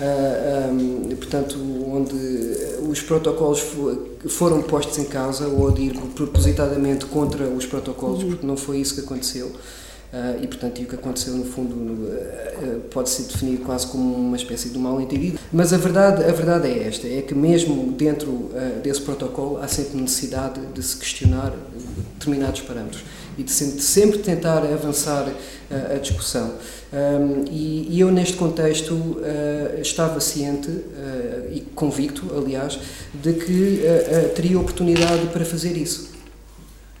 ah, um, portanto, onde os protocolos foram postos em causa ou de ir propositadamente contra os protocolos, uhum. porque não foi isso que aconteceu. Uh, e, portanto, e o que aconteceu, no fundo, uh, pode ser definido quase como uma espécie de mal entendido. Mas a verdade, a verdade é esta: é que, mesmo dentro uh, desse protocolo, há sempre necessidade de se questionar determinados parâmetros e de sempre tentar avançar a discussão. Um, e, e, eu, neste contexto, estava ciente e convicto, aliás, de que teria oportunidade para fazer isso.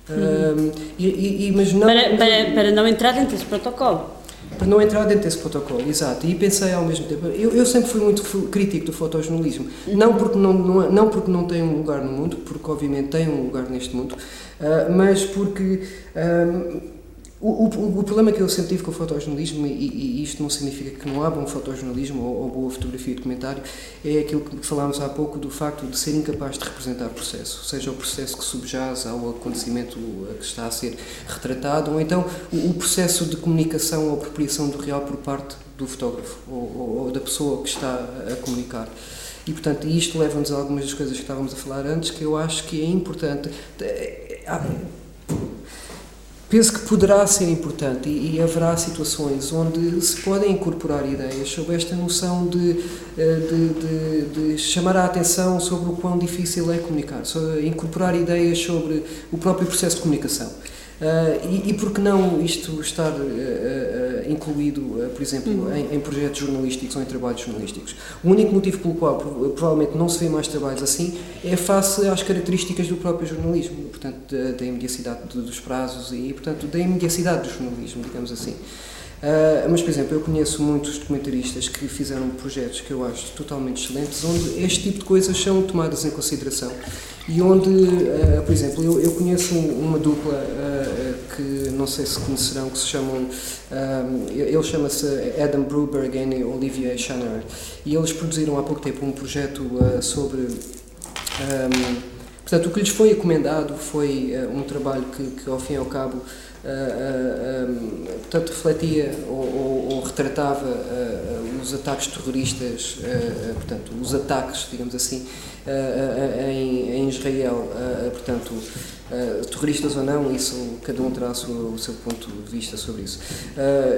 Uhum. e, e, mas não, para, para, para não entrar dentro desse protocolo. Para não entrar dentro desse protocolo, exato. E pensei ao mesmo tempo, eu, eu sempre fui muito crítico do fotojornalismo. Não, porque não, não, não porque não tem um lugar no mundo, porque obviamente tem um lugar neste mundo, uh, mas porque. O, o, o, problema que eu sempre tive com o fotojornalismo, e, e, isto não significa que não há bom fotojornalismo ou, ou boa fotografia e documentário, é aquilo que falámos há pouco do facto de ser incapaz de representar o processo, seja o processo que subjaz ao acontecimento que está a ser retratado, ou então o, o processo de comunicação ou apropriação do real por parte do fotógrafo ou, ou, da pessoa que está a comunicar. E, portanto, isto leva-nos a algumas das coisas que estávamos a falar antes, que eu acho que é importante. É, Penso que poderá ser importante e, e, haverá situações onde se podem incorporar ideias sobre esta noção de, eh, de, de, de chamar a atenção sobre o quão difícil é comunicar, incorporar ideias sobre o próprio processo de comunicação. Uh, e, e por que não isto estar uh, uh, incluído, por exemplo, uhum. em, em, projetos jornalísticos ou em trabalhos jornalísticos? O único motivo pelo qual provavelmente não se vê mais trabalhos assim é face às características do próprio jornalismo, portanto, da, da imediacidade dos prazos e, portanto, da imediacidade do jornalismo, digamos assim. Uh, mas, por exemplo, eu conheço muitos documentaristas que fizeram projetos que eu acho totalmente excelentes, onde este tipo de coisas são tomadas em consideração e onde, uh, por exemplo, eu, eu conheço uma dupla uh, que não sei se conhecerão, que se chamam, ele chama-se Adam Bruberg e Olivia Schanner, e eles produziram há pouco tempo um projeto sobre. Um, portanto, o que lhes foi encomendado foi um trabalho que, que, ao fim e ao cabo, portanto, refletia ou, ou, ou retratava os ataques terroristas, portanto, os ataques, digamos assim, em, em Israel, portanto, terroristas ou não, isso cada um terá o seu, ponto de vista sobre isso.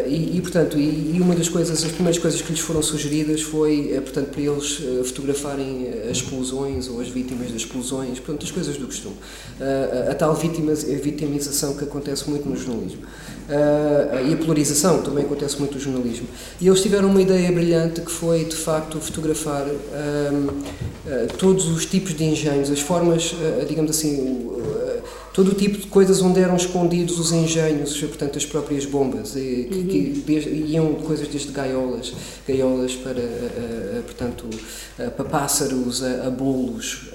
E, portanto, e, uma das coisas, as primeiras coisas que lhes foram sugeridas foi, portanto, para eles fotografarem as explosões ou as vítimas das explosões, portanto, as coisas do costume. a tal vitimização que acontece muito no jornalismo. E a polarização também acontece muito no jornalismo. E eles tiveram uma ideia brilhante que foi, de facto, fotografar todos os tipos de engenhos, as formas, digamos assim, todo o tipo de coisas onde eram escondidos os engenhos, portanto as próprias bombas, e, uhum. que, que, iam coisas desde gaiolas, gaiolas para, uh, uh, portanto, uh, para pássaros, a, a bolos,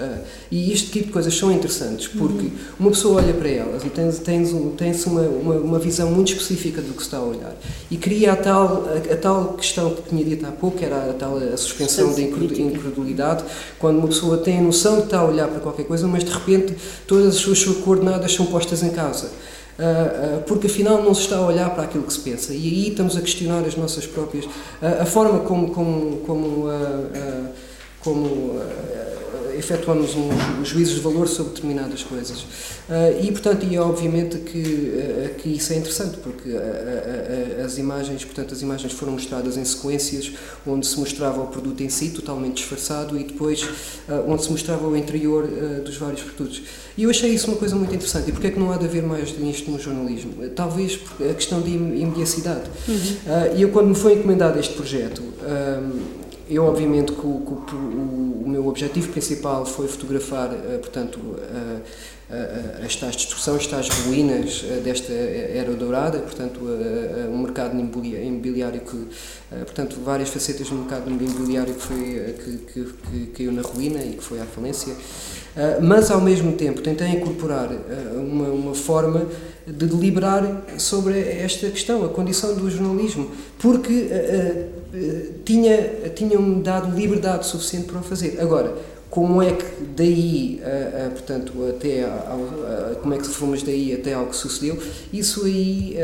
e este tipo de coisas são interessantes porque uhum. uma pessoa olha para elas e tem, tem, tem uma, uma, uma, visão muito específica do que se está a olhar e cria a tal, a, a tal questão que tinha dito há pouco, que era a tal a suspensão da incredulidade, quando uma pessoa tem a noção de estar a olhar para qualquer coisa, mas de repente todas as suas coordenadas são postas em causa. Uh, uh, porque afinal não se está a olhar para aquilo que se pensa e aí estamos a questionar as nossas próprias uh, a forma como como como, como efetuamos um juízos de valor sobre determinadas coisas. Uh, e, portanto, e é obviamente que, uh, que isso é interessante, porque uh, as imagens, portanto, as imagens foram mostradas em sequências onde se mostrava o produto em si, totalmente disfarçado, e depois onde se mostrava o interior dos vários produtos. E eu achei isso uma coisa muito interessante. E porquê é que não há de haver mais disto no jornalismo? Talvez a questão de imediacidade. Uhum. E eu, quando me foi encomendado este projeto, eu, obviamente, que o, o, o, meu objetivo principal foi fotografar, uh, portanto, uh, uh, as tais destruções, tais ruínas desta era dourada, portanto, um mercado imobiliário que, portanto, várias facetas do mercado imobiliário que, foi, que, que, que caiu na ruína e que foi à falência. mas, ao mesmo tempo, tentei incorporar uma, uma forma de deliberar sobre esta questão, a condição do jornalismo, porque tinha, tinham-me dado liberdade suficiente para o fazer. Agora, como é que daí, uh, uh, portanto, até ao, como é que fomos daí até ao que sucedeu, isso aí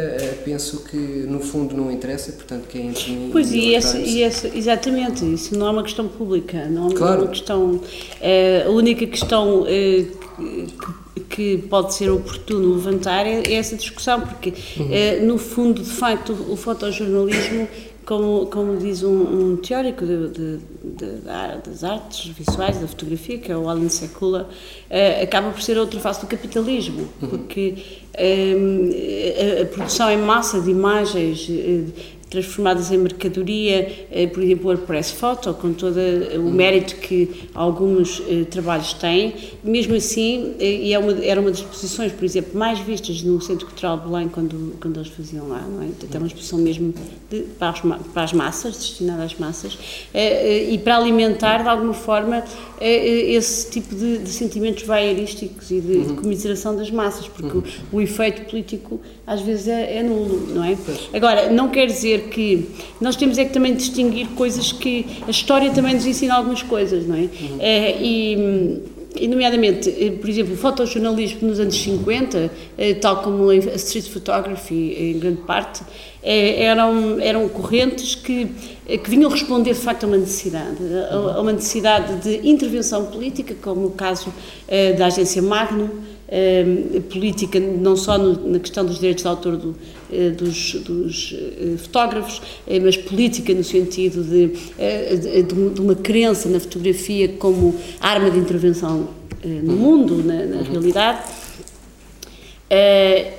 penso que no fundo não interessa, portanto, que é entre Pois, e, essa, e exatamente, isso não é uma questão pública, não, claro. é uma questão, é, a única questão que, que pode ser oportuno levantar é, é essa discussão, porque uhum. no fundo, de facto, o fotojornalismo como, como diz um, um teórico de, de, de, das artes visuais, da fotografia, que é o Alan Sekula, uh, acaba por ser outra face do capitalismo, uhum. porque uh, a, a, produção em massa de imagens uh, transformadas em mercadoria, eh, por exemplo, o WordPress Photo, com todo o mérito que alguns eh, trabalhos têm, mesmo assim, eh, e é uma, era uma das exposições, por exemplo, mais vistas no Centro Cultural de Belém quando, quando eles faziam lá, não é? Então, é uma exposição mesmo de, para, as, para, as, massas, destinada às massas, e para alimentar, de alguma forma, esse tipo de, de sentimentos voyeurísticos e de, uhum. de comiseração das massas, porque uhum. o, o, efeito político às vezes é, é nulo, não é? Agora, não quer dizer que nós temos é que também distinguir coisas que a história também nos ensina algumas coisas, não é? Uhum. é e, e, nomeadamente, eh, por exemplo, o fotojornalismo nos anos 50, eh, tal como a street photography em grande parte, eh, eram, eram correntes que, que vinham responder de facto a uma necessidade, a uma necessidade de intervenção política, como o caso da agência Magnum, eh, política, não só no, na questão dos direitos de autor do, eh, dos, dos eh, fotógrafos, mas política no sentido de, de, de, uma crença na fotografia como arma de intervenção no mundo, na, na realidade.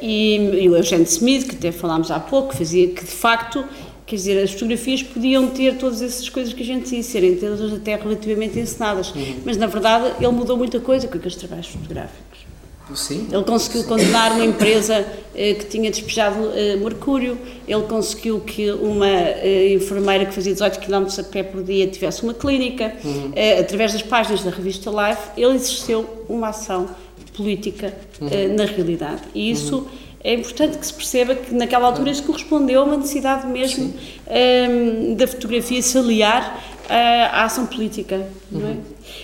e, e o Eugene Smith, que até falámos há pouco, fazia que de facto quer dizer, as fotografias podiam ter todas essas coisas que a gente disse, serem todas até relativamente encenadas, uhum. mas na verdade ele mudou muita coisa com aqueles trabalhos fotográficos. Sim. Ele conseguiu condenar uma empresa eh, que tinha despejado eh, mercúrio, ele conseguiu que uma eh, enfermeira que fazia 18 km a pé por dia tivesse uma clínica. Uhum. Eh, através das páginas da revista Life, ele exerceu uma ação política uhum. Eh, na realidade. E isso. Uhum. É importante que se perceba que naquela altura isso correspondeu a uma necessidade mesmo ehm, da fotografia se aliar à ação política, não é?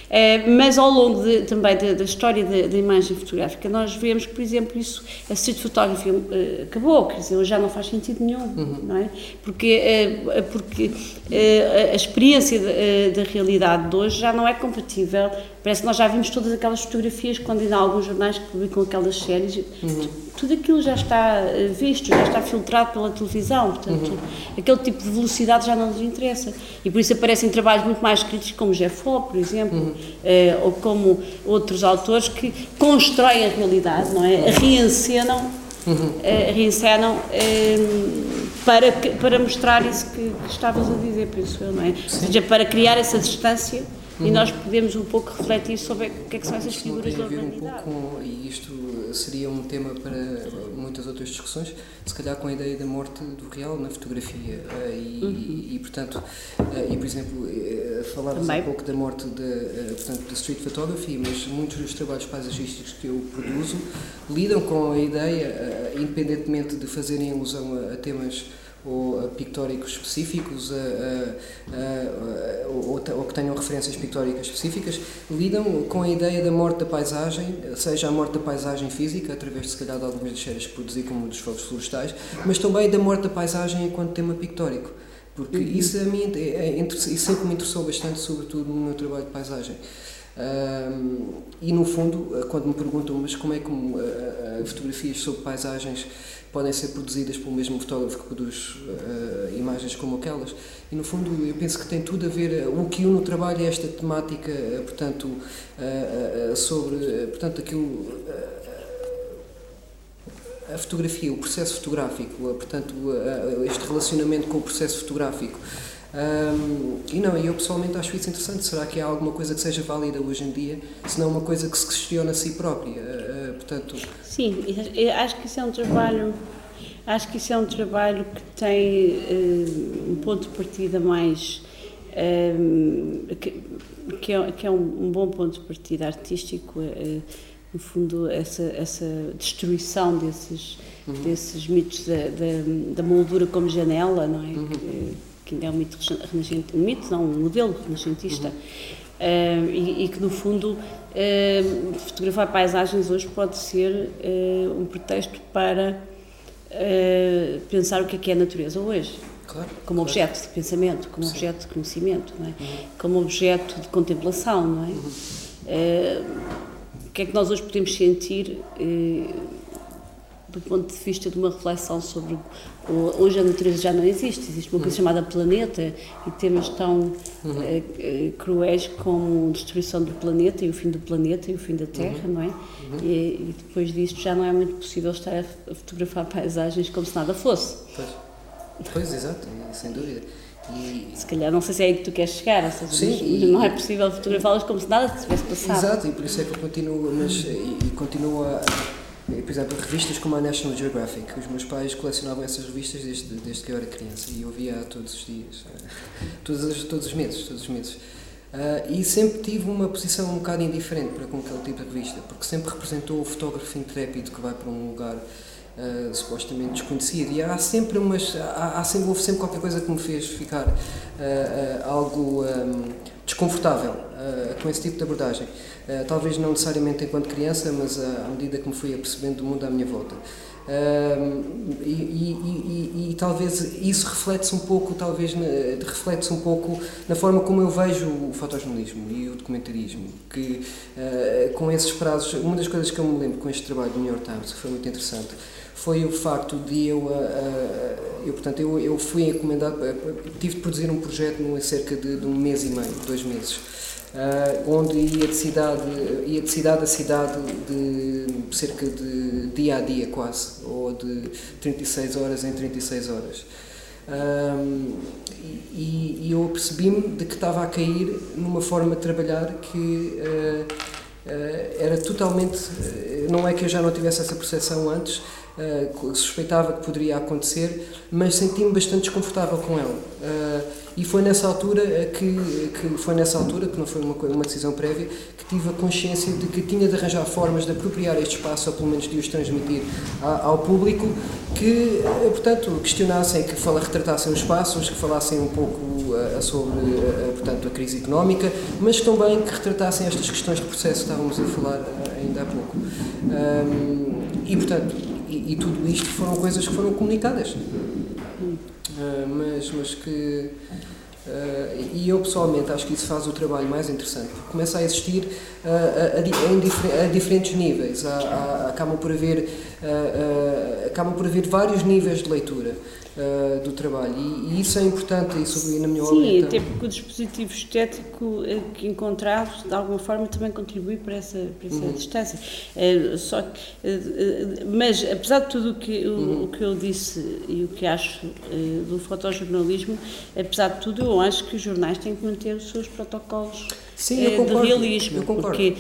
Uh, mas ao longo de, também da, da história da, imagem fotográfica, nós vemos que, por exemplo, isso, a street photography uh, acabou, quer dizer, hoje já não faz sentido nenhum, uhum. não é? Porque, uh, porque a experiência da realidade de hoje já não é compatível Parece que nós já vimos todas aquelas fotografias quando ainda há alguns jornais que publicam aquelas séries. Uhum. Tudo aquilo já está eh, visto, já está filtrado pela televisão. Portanto, uhum. aquele tipo de velocidade já não nos interessa. E por isso aparecem trabalhos muito mais críticos, como Jeff Hall, por exemplo, uhum. ou como outros autores que constroem a realidade, não é? Reencenam, uhum. reencenam eh, para, para mostrar isso que, que estavas a dizer, penso eu, não é? Sim. Ou seja, para criar essa distância uhum. e nós podemos um pouco refletir sobre o que é que são essas figuras da humanidade. Um pouco com, e isto seria um tema para muitas outras discussões, se calhar com a ideia da morte do real na fotografia eh, e, uhum. e, e portanto, eh, e por exemplo, eh, falavas um pouco da morte da, portanto, da street photography, mas muitos dos trabalhos paisagísticos que eu produzo lidam com a ideia, independentemente de fazerem alusão a, a temas ou pictóricos específicos ou, ou, que tenham referências pictóricas específicas, lidam com a ideia da morte da paisagem, seja a morte da paisagem física, através, se calhar, de algumas das séries que produzi, como dos fogos florestais, mas também da morte da paisagem enquanto tema pictórico. Porque uhum. isso a mim é, é, isso sempre me interessou bastante, sobretudo no meu trabalho de paisagem. Um, e no fundo, quando me perguntam, mas como é que uh, fotografias sobre paisagens podem ser produzidas pelo mesmo fotógrafo que produz uh, imagens como aquelas. E no fundo eu penso que tem tudo a ver, o que une o trabalho é esta temática, uh, portanto, uh, sobre, portanto, aquilo, a fotografia, o processo fotográfico, portanto, este relacionamento com o processo fotográfico. Um, e não, eu pessoalmente acho isso interessante. Será que há alguma coisa que seja válida hoje em dia, se não uma coisa que se questiona a si própria? Uh, portanto... Sim, acho que isso é um trabalho. Acho que isso é um trabalho que tem uh, um ponto de partida mais. que, que, é, que é um, um, bom ponto de partida artístico, uh, no fundo, essa, essa destruição desses, uhum. desses mitos da, da, da, moldura como janela, não é? Uhum. Que, que ainda é um mito renascentista, um mito, não, um modelo renascentista, uhum. uh, e, e, que no fundo uh, fotografar paisagens hoje pode ser uh, um pretexto para pensar o que é que é a natureza hoje. Claro, como claro. objeto de pensamento, como Sim. objeto de conhecimento, não é? Uhum. como objeto de contemplação, não é? Uhum. o que é que nós hoje podemos sentir do ponto de vista de uma reflexão sobre hoje a natureza já não existe, existe uma coisa uhum. chamada planeta e temas tão uhum. uh, cruéis como a destruição do planeta e o fim do planeta e o fim da Terra, uhum. não é? Uhum. E, e, depois disto já não é muito possível estar a, a fotografar paisagens como se nada fosse. Pois, pois exato, sem dúvida. E... Se calhar não sei se é aí que tu queres chegar, ou seja, Sim, e... não é possível fotografá-las como se nada tivesse passado. Exato, e por isso é que eu continuo, mas, e, e continuo a por exemplo, revistas como a National Geographic. Os meus pais colecionavam essas revistas desde, desde que eu era criança e eu via todos os dias, eh, [LAUGHS] todos, todos os meses, todos os meses. Uh, e sempre tive uma posição um bocado indiferente para com aquele tipo de revista, porque sempre representou o fotógrafo intrépido que vai para um lugar uh, supostamente desconhecido. E há sempre umas. Há, há, sempre, houve sempre qualquer coisa que me fez ficar uh, algo um, desconfortável com esse tipo de abordagem. Eh, talvez não necessariamente enquanto criança, mas à medida que me fui apercebendo do mundo à minha volta. Uh, e, e, e, e, talvez isso reflete-se um pouco, talvez reflete-se um pouco na forma como eu vejo o fotojornalismo e o documentarismo, que uh, com esses prazos, uma das coisas que eu me lembro com este trabalho do New York Times, que foi muito interessante, foi o facto de eu, eu portanto, eu, eu fui encomendado, tive de produzir um projeto num cerca de, de um mês e meio, dois meses, uh, onde ia de, cidade, ia de cidade a cidade de cerca de dia a dia quase, ou de 36 horas em 36 horas. Um, e, e, eu percebi-me de que estava a cair numa forma de trabalhar que uh, uh, era totalmente. não é que eu já não tivesse essa percepção antes, uh, suspeitava que poderia acontecer, mas senti-me bastante desconfortável com ela. E foi nessa altura que, que foi nessa altura, que não foi uma, uma decisão prévia, que tive a consciência de que tinha de arranjar formas de apropriar este espaço, ou pelo menos de os transmitir ao público, que, eh, portanto, questionassem, que fala, retratassem os espaços, que falassem um pouco sobre portanto, a crise económica, mas também que retratassem estas questões de processo que estávamos a falar ainda há pouco. e, portanto, e, tudo isto foram coisas que foram comunicadas, uh, mas, mas que Uh, e eu pessoalmente acho que isso faz o trabalho mais interessante, começa a existir uh, a, a, em difer a, diferentes níveis, há, acabam, por haver, uh, acabam por haver vários níveis de leitura uh, do trabalho e, e, isso é importante, isso na minha Sim, até porque o dispositivo estético uh, que encontramos de alguma forma também contribui para essa, para essa uhum. distância. Uh, só que, mas apesar de tudo o que, uhum. o, que eu disse e o que acho do fotojornalismo, apesar de tudo eu acho que os jornais têm que manter os seus protocolos Sim, eu concordo, de realismo, porque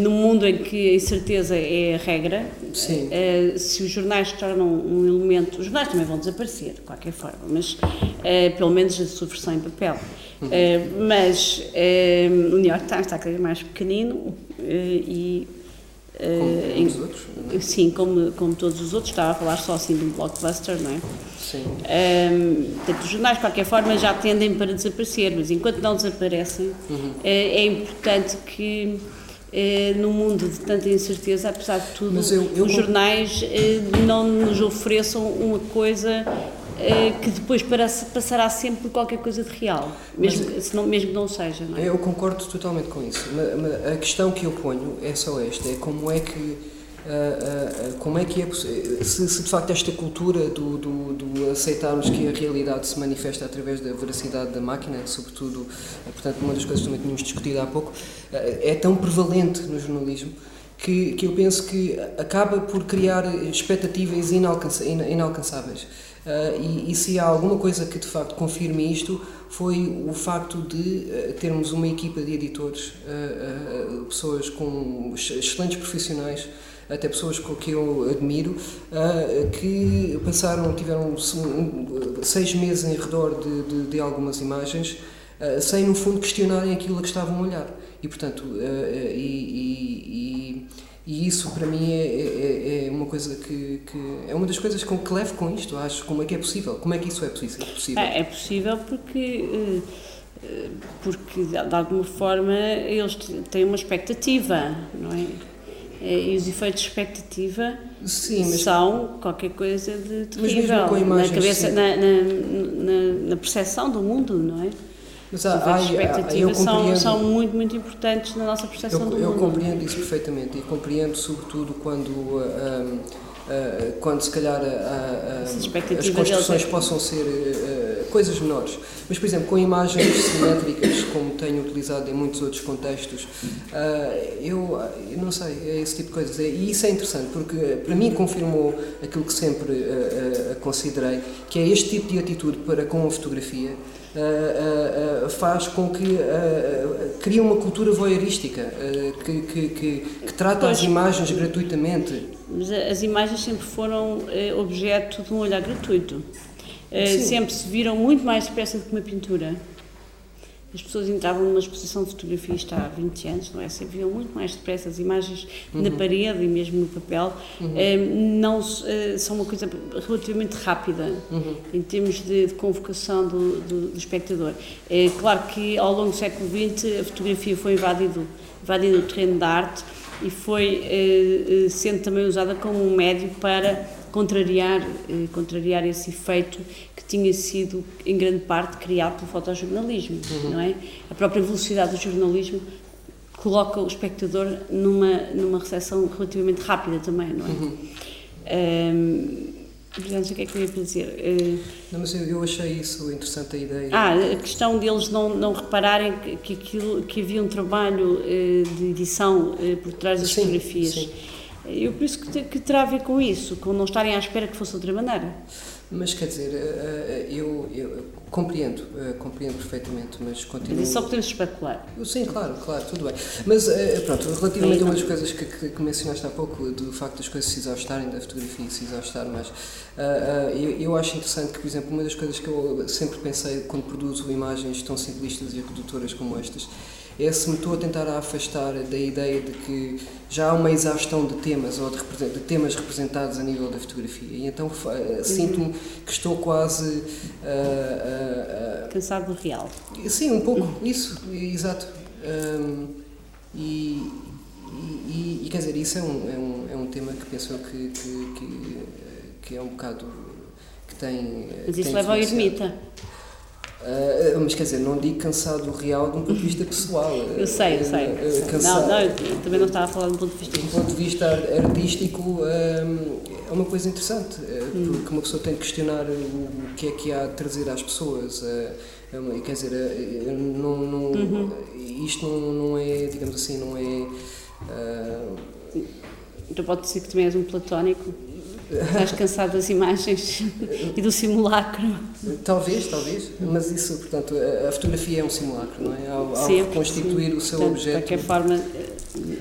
no mundo em que a incerteza é a regra, se os jornais se tornam um elemento, os jornais também vão desaparecer, de qualquer forma, mas uh, pelo menos a sua versão em papel. Uhum. Uh, mas o New York Times está cada vez mais pequenino e. como em, os outros? Sim, como, como todos os outros, estava a falar só assim de um blockbuster, não é? Sim. portanto, os jornais, de qualquer forma, já tendem para desaparecer, mas enquanto não desaparecem, uhum. é importante que eh, no mundo de tanta incerteza, apesar de tudo, eu, eu os jornais eh, não nos ofereçam uma coisa eh, que depois passará sempre por qualquer coisa de real, mesmo, mas, se não, mesmo que não seja. Não é? Eu concordo totalmente com isso. A questão que eu ponho é só esta: é como é que Uh, uh, como é que é se, se, de facto esta cultura do, do, do, aceitarmos que a realidade se manifesta através da veracidade da máquina, sobretudo, portanto, uma das coisas que também tínhamos discutido há pouco, é tão prevalente no jornalismo que, que eu penso que acaba por criar expectativas inalcança, inalcançáveis. E, e, se há alguma coisa que de facto confirme isto, foi o facto de termos uma equipa de editores, pessoas com excelentes profissionais até pessoas com que eu admiro, uh, que passaram, tiveram seis meses em redor de, de, de algumas imagens, uh, sem no fundo questionarem aquilo a que estavam a olhar. E portanto, uh, e, e, e, isso para mim é, é, é uma coisa que, que, é uma das coisas com que levo com isto, acho, como é que é possível, como é que isso é possível? É, é possível porque porque de alguma forma eles têm uma expectativa, não é? Eh, e os efeitos de expectativa sim, são qualquer coisa de terrível imagens, na cabeça, na, na, na, percepção do mundo, não é? Mas há, os efeitos de expectativa são, são muito, muito importantes na nossa percepção eu, do mundo. Eu compreendo isso perfeitamente e compreendo sobretudo quando um, uh, quando se calhar uh, uh, as construções possam ser coisas menores. Mas, por exemplo, com imagens [COUGHS] simétricas, como tenho utilizado em muitos outros contextos, eu, eu não sei, é esse tipo de coisas. E isso é interessante, porque para mim confirmou aquilo que sempre considerei, que é este tipo de atitude para com a fotografia Uh, uh, uh, faz com que cria uma cultura voyeurística que, que, que, que, trata pois, as imagens gratuitamente. Mas as imagens sempre foram objeto de um olhar gratuito. sempre se viram muito mais depressa do que uma pintura. As pessoas entravam numa exposição de fotografia isto há 20 anos, não é? Se viam muito mais depressa as imagens uhum. na parede e mesmo no papel. Uhum. Eh, não eh, são uma coisa relativamente rápida uhum. em termos de, de convocação do, do, do, espectador. É claro que ao longo do século XX a fotografia foi invadido, invadido o terreno da arte e foi eh, sendo também usada como um médio para contrariar, contrariar esse efeito tinha sido, em grande parte, criado pelo fotojornalismo, uhum. não é? A própria velocidade do jornalismo coloca o espectador numa, numa recepção relativamente rápida também, não é? Uhum. Um, não sei o que é que eu ia dizer. Uh, não, mas eu, eu, achei isso interessante a ideia. Ah, a questão deles não, não repararem que, que, aquilo, que havia um trabalho uh, de edição uh, por trás das sim, fotografias. Sim. Eu isso que, que terá a ver com isso, com não estarem à espera que fosse de outra maneira. Mas quer dizer, eh, eh, eu, eu compreendo, eh, compreendo perfeitamente, mas continuo. Mas só podemos especular. Sim, claro, claro, tudo bem. Mas pronto, relativamente a umas coisas que, que, que, mencionaste há pouco, do facto das coisas se exaustarem, da fotografia se exaustar mais, eu, eu acho interessante que, por exemplo, uma das coisas que eu sempre pensei quando produzo imagens tão simplistas e redutoras como estas é se me estou a tentar afastar da ideia de que já há uma exaustão de temas ou de, de temas representados a nível da fotografia. E então uh, sinto-me que estou quase. Uh, uh, Cansado do real. Sim, um pouco, isso, exato. Um, e, e, e, quer dizer, isso é um, é um, é um tema que penso que, que, que, que é um bocado. que tem. Mas isso leva ao ermita. Uh, mas quer dizer, não digo cansado real de um ponto de vista pessoal. [LAUGHS] Eu sei, eu sei. Uh, cansado, não, não, também não estava a falar de um ponto de vista Do ponto de vista artístico, é uma coisa interessante, hum. porque uma pessoa tem que questionar o que é que há a trazer às pessoas. É quer dizer, não, não, uhum. isto não, não é, digamos assim, não é. então pode dizer que também és um platónico? Estás cansado das imagens [LAUGHS] e do simulacro? Talvez, talvez, mas isso, portanto, a fotografia é um simulacro, não é? Ao, ao reconstituir sim. o seu portanto, objeto. De qualquer forma,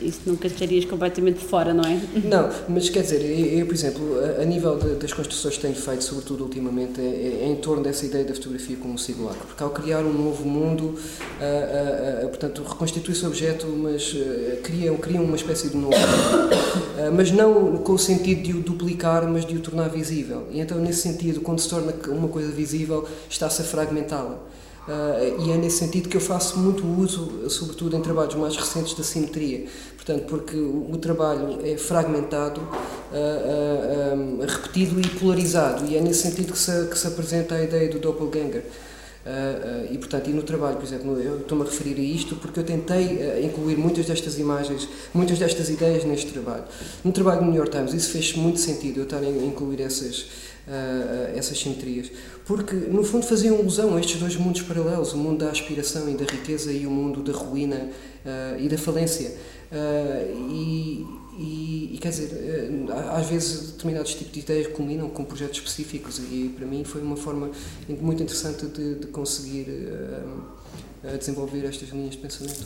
isso nunca estarias completamente fora, não é? Não, mas quer dizer, eu, por exemplo, a, a nível de, das construções que tenho feito, sobretudo ultimamente, é, é, em torno dessa ideia da fotografia como um simulacro, porque ao criar um novo mundo, a, a, portanto, reconstitui-se o objeto, mas cria, cria uma espécie de novo mundo, [COUGHS] mas não com o sentido de o duplicar, mas de o tornar visível. E então, nesse sentido, quando se torna uma coisa visível, está-se a fragmentá-la. Uh, e é nesse sentido que eu faço muito uso, sobretudo em trabalhos mais recentes, da simetria. Portanto, porque o, o trabalho é fragmentado, uh, uh, um, repetido e polarizado, e é nesse sentido que se, que se apresenta a ideia do doppelganger. Uh, uh, e portanto, e no trabalho, por exemplo, eu estou-me a referir a isto porque eu tentei incluir muitas destas imagens, muitas destas ideias neste trabalho. No trabalho do New York Times, isso fez muito sentido, eu estar a incluir essas, essas simetrias, porque no fundo faziam alusão a estes dois mundos paralelos, o mundo da aspiração e da riqueza e o mundo da ruína e da falência. e, e, e, quer dizer, eh, às vezes determinados tipos de ideias culminam com projetos específicos e para mim foi uma forma muito interessante de, de conseguir uh, desenvolver estas linhas de pensamento.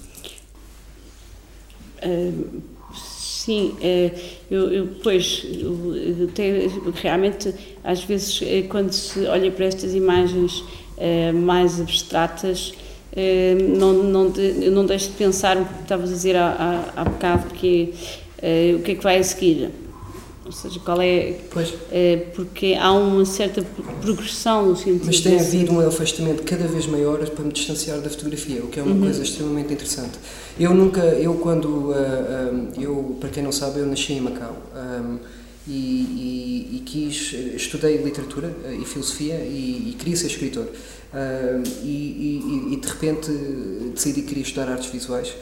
Sim, uh, eu, eu, pois, eu realmente, às vezes, quando se olha para estas imagens mais abstratas, não, não, não deixo de pensar o que estavas a dizer há, há, há bocado, que uh, o que é que vai a seguir. Ou seja, qual é. Pois. Uh, porque há uma certa progressão no sentido. Mas tem havido um afastamento cada vez maior para me distanciar da fotografia, o que é uma uhum. coisa extremamente interessante. Eu nunca. Eu, quando. Uh, um, eu, para quem não sabe, eu nasci em Macau. Um, e, e, e, quis, estudei literatura e filosofia e, e queria ser escritor. Uh, e, e, de repente decidi que queria estudar artes visuais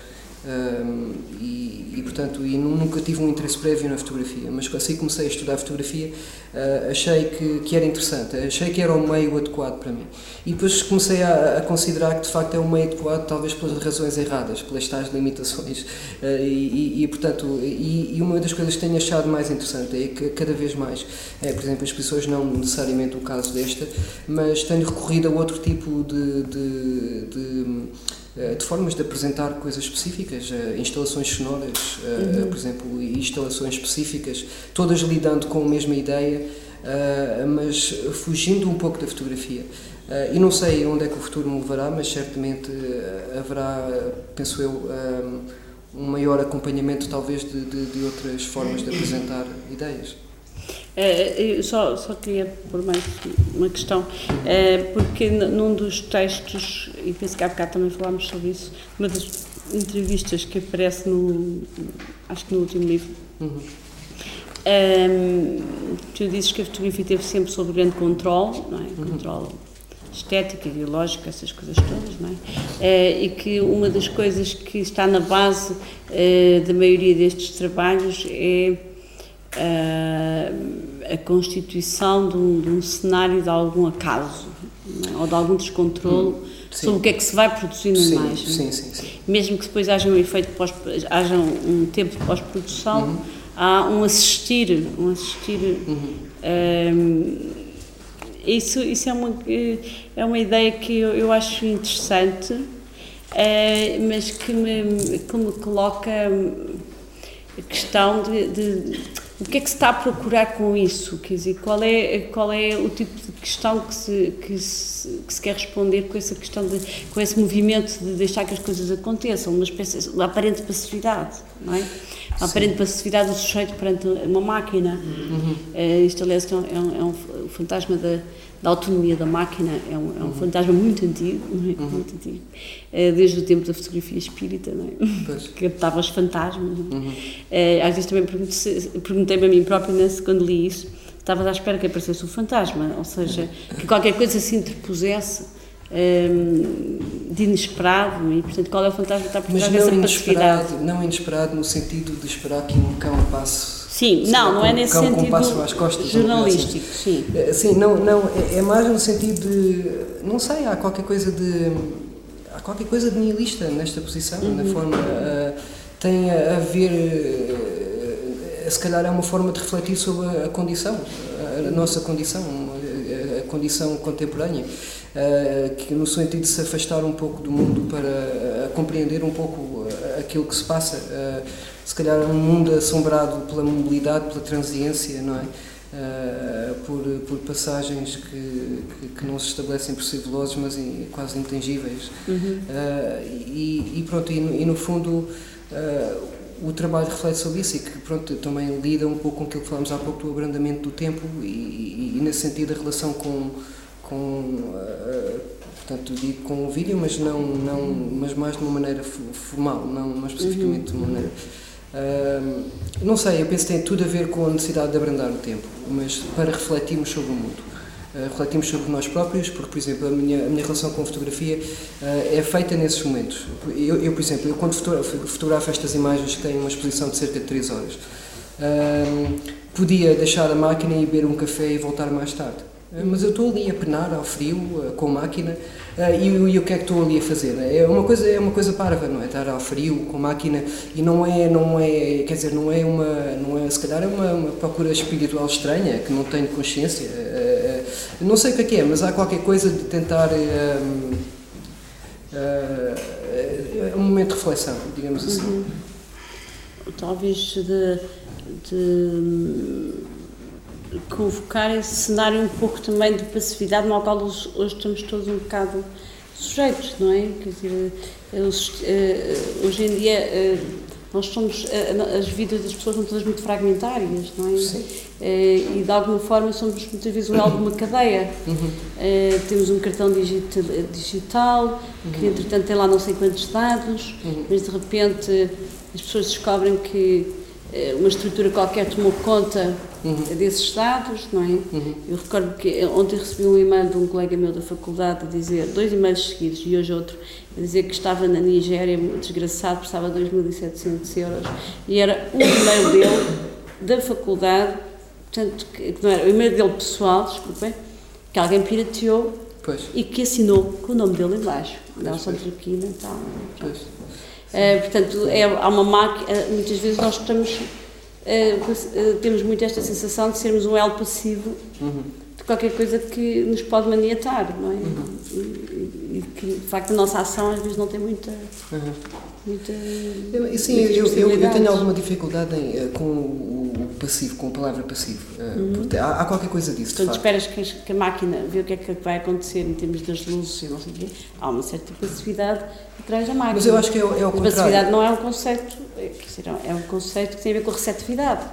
um, e, e, portanto, e nunca tive um interesse prévio na fotografia, mas assim comecei a estudar fotografia, uh, achei que, que era interessante, achei que era o meio adequado para mim. E depois comecei a, a, considerar que de facto é o meio adequado, talvez pelas razões erradas, pelas tais limitações. Uh, e, e, portanto, e, e, uma das coisas que tenho achado mais interessante é que cada vez mais, é, por exemplo, as pessoas, não necessariamente o caso desta, mas tenho recorrido a outro tipo de, de, de de formas de apresentar coisas específicas, eh, instalações sonoras, eh, uhum. por exemplo, instalações específicas, todas lidando com a mesma ideia, mas fugindo um pouco da fotografia. E não sei onde é que o futuro me levará, mas certamente haverá, penso eu, um maior acompanhamento talvez de, de, de outras formas de apresentar ideias. É, eu só, só queria pôr mais uma questão, é, porque num dos textos, e penso que há bocado também falámos sobre isso, uma das entrevistas que aparece no, acho que no último livro, uhum. é, tu dizes que a fotografia teve sempre sob grande controle, não é? Uhum. Controle estético, ideológico, essas coisas todas, não é? é? E que uma das coisas que está na base é, da maioria destes trabalhos é a, a constituição de um, de um, cenário de algum acaso é? ou de algum descontrole hum, sobre o que é que se vai produzir na sim, imagem. Sim, sim, sim. Mesmo que depois haja um efeito pós, haja um tempo de pós-produção, uhum. há um assistir, um assistir. Uhum. Um, isso, isso é, uma, é uma ideia que eu, eu acho interessante, uh, mas que me, que me coloca a questão de, de o que é que se está a procurar com isso? Quer dizer, qual é, qual é o tipo de questão que se, que se, que se quer responder com essa questão, de, com esse movimento de deixar que as coisas aconteçam, uma espécie de aparente passividade, não é? a aparente passividade do sujeito perante uma máquina. Uhum. Uh, isto, aliás, é um, é um, é fantasma da, da, autonomia da máquina, é um, é um uhum. fantasma muito antigo, é? uhum. muito antigo. Uh, desde o tempo da fotografia espírita, não é? [LAUGHS] que captava os fantasmas. Uhum. Uh, às vezes também perguntei-me a mim própria, quando li isso, estava à espera que aparecesse um fantasma, ou seja, que qualquer coisa se interpusesse um, de inesperado e, portanto, qual é o fantasma que está por trás dessa passividade? Não inesperado no sentido de esperar que um cão passe Sim, não, não é nesse sentido costas, jornalístico, assim. sim. É, sim, não, não, é, é mais no sentido de, não sei, há qualquer coisa de, há qualquer coisa de nihilista nesta posição, uhum. na forma, uh, tem a, a ver, uh, se calhar é uma forma de refletir sobre a condição, a, a nossa condição, a, a condição contemporânea. Uh, que no sentido de se afastar um pouco do mundo para compreender um pouco aquilo que se passa. Se calhar um mundo assombrado pela mobilidade, pela transiência, não é? por, por passagens que, que, que, não se estabelecem por ser velozes, mas in, quase intangíveis. Uhum. E, e, pronto, e no, e no fundo o trabalho reflete sobre isso e que pronto, também lida um pouco com aquilo que falámos há pouco do abrandamento do tempo e, e, e nesse sentido a relação com com uh, portanto digo com o vídeo mas não não mas mais de uma maneira formal não, não especificamente de uma maneira não sei eu penso que tem tudo a ver com a necessidade de abrandar o tempo mas para refletirmos sobre o mundo Uh, refletimos sobre nós próprios, porque, por exemplo, a minha, a minha relação com a fotografia uh, é feita nesses momentos. Eu, eu, por exemplo, eu quando fotografo, fotografo estas imagens que têm uma exposição de cerca de 3 horas, uh, podia deixar a máquina e beber um café e voltar mais tarde. Eh, mas eu estou ali a penar ao frio, eh, com máquina, eh, e, e, o que é que estou ali a fazer? É uma coisa, é uma coisa parva, não é? Estar ao frio, com máquina, e não é, não é, quer dizer, não é uma, não é, se calhar é uma, uma procura espiritual estranha, que não tenho consciência, não sei o que é que é, mas há qualquer coisa de tentar, é um momento de reflexão, digamos assim. Uhum. Talvez de, de convocar esse cenário um pouco também de passividade no qual hoje, hoje estamos todos um bocado sujeitos, não é? Quer dizer, eh, hoje em dia eh, nós somos, eh, as vidas das pessoas são todas muito fragmentárias, não é? Sim. E de alguma forma somos muitas vezes o elo de uma cadeia. Uhum. Temos um cartão digital, digital uhum. que entretanto tem lá não sei quantos dados, uhum. mas de repente as pessoas descobrem que uma estrutura qualquer tomou conta uhum. desses dados, não é? Uhum. Eu recordo que ontem recebi um e-mail de um colega meu da faculdade a dizer, dois e-mails seguidos e hoje outro, a dizer que estava na Nigéria, desgraçado, prestava 2.700 euros e era um e-mail dele, da faculdade, portanto, que não era o e-mail dele pessoal, desculpem, que alguém pirateou pois. e que assinou com o nome dele embaixo, Nelson Traquina e tal. Uh, portanto, é, há uma máquina, muitas vezes nós estamos uh, temos muito esta sensação de sermos um elo passivo uhum. de qualquer coisa que nos pode maniatar, não é? Uhum. E, e, que, de facto, a nossa ação às vezes não tem muita. Uhum. muita eu, sim, eu, eu, eu, tenho alguma dificuldade em, uh, com o passivo, com a palavra passivo. Uh, há, há, qualquer coisa disso. Portanto, esperas que, que, a máquina vê o que é que vai acontecer em termos das luzes e não sei o quê. Há uma certa passividade atrás da máquina. Mas eu acho que é, é o contrário. Passividade não é um conceito é um conceito que tem a ver com receptividade.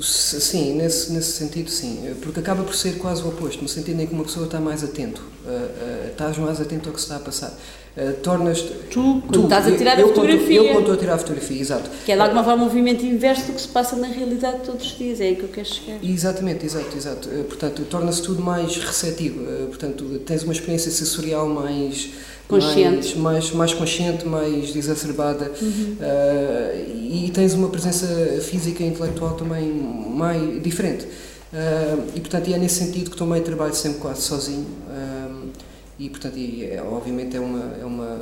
Sim, nesse, nesse sentido sim, porque acaba por ser quase o oposto, no sentido em que uma pessoa está mais atento, uh, uh, estás mais atento ao que se está a passar. Uh, tornas tu, tu estás a tirar eu, a fotografia. Eu, eu estou a tirar a fotografia, exato. Que é de alguma forma um movimento inverso do que se passa na realidade todos os dias, é aí que eu quero chegar. Exatamente, exato, exato. portanto, torna-se tudo mais receptivo, portanto, tens uma experiência sensorial mais consciente. Mais, mais, mais consciente, mais exacerbada uhum. uh, e tens uma presença física e intelectual também mais diferente. Uh, e portanto é nesse sentido que também trabalho sempre quase sozinho uh, e portanto e, é, obviamente é uma, é uma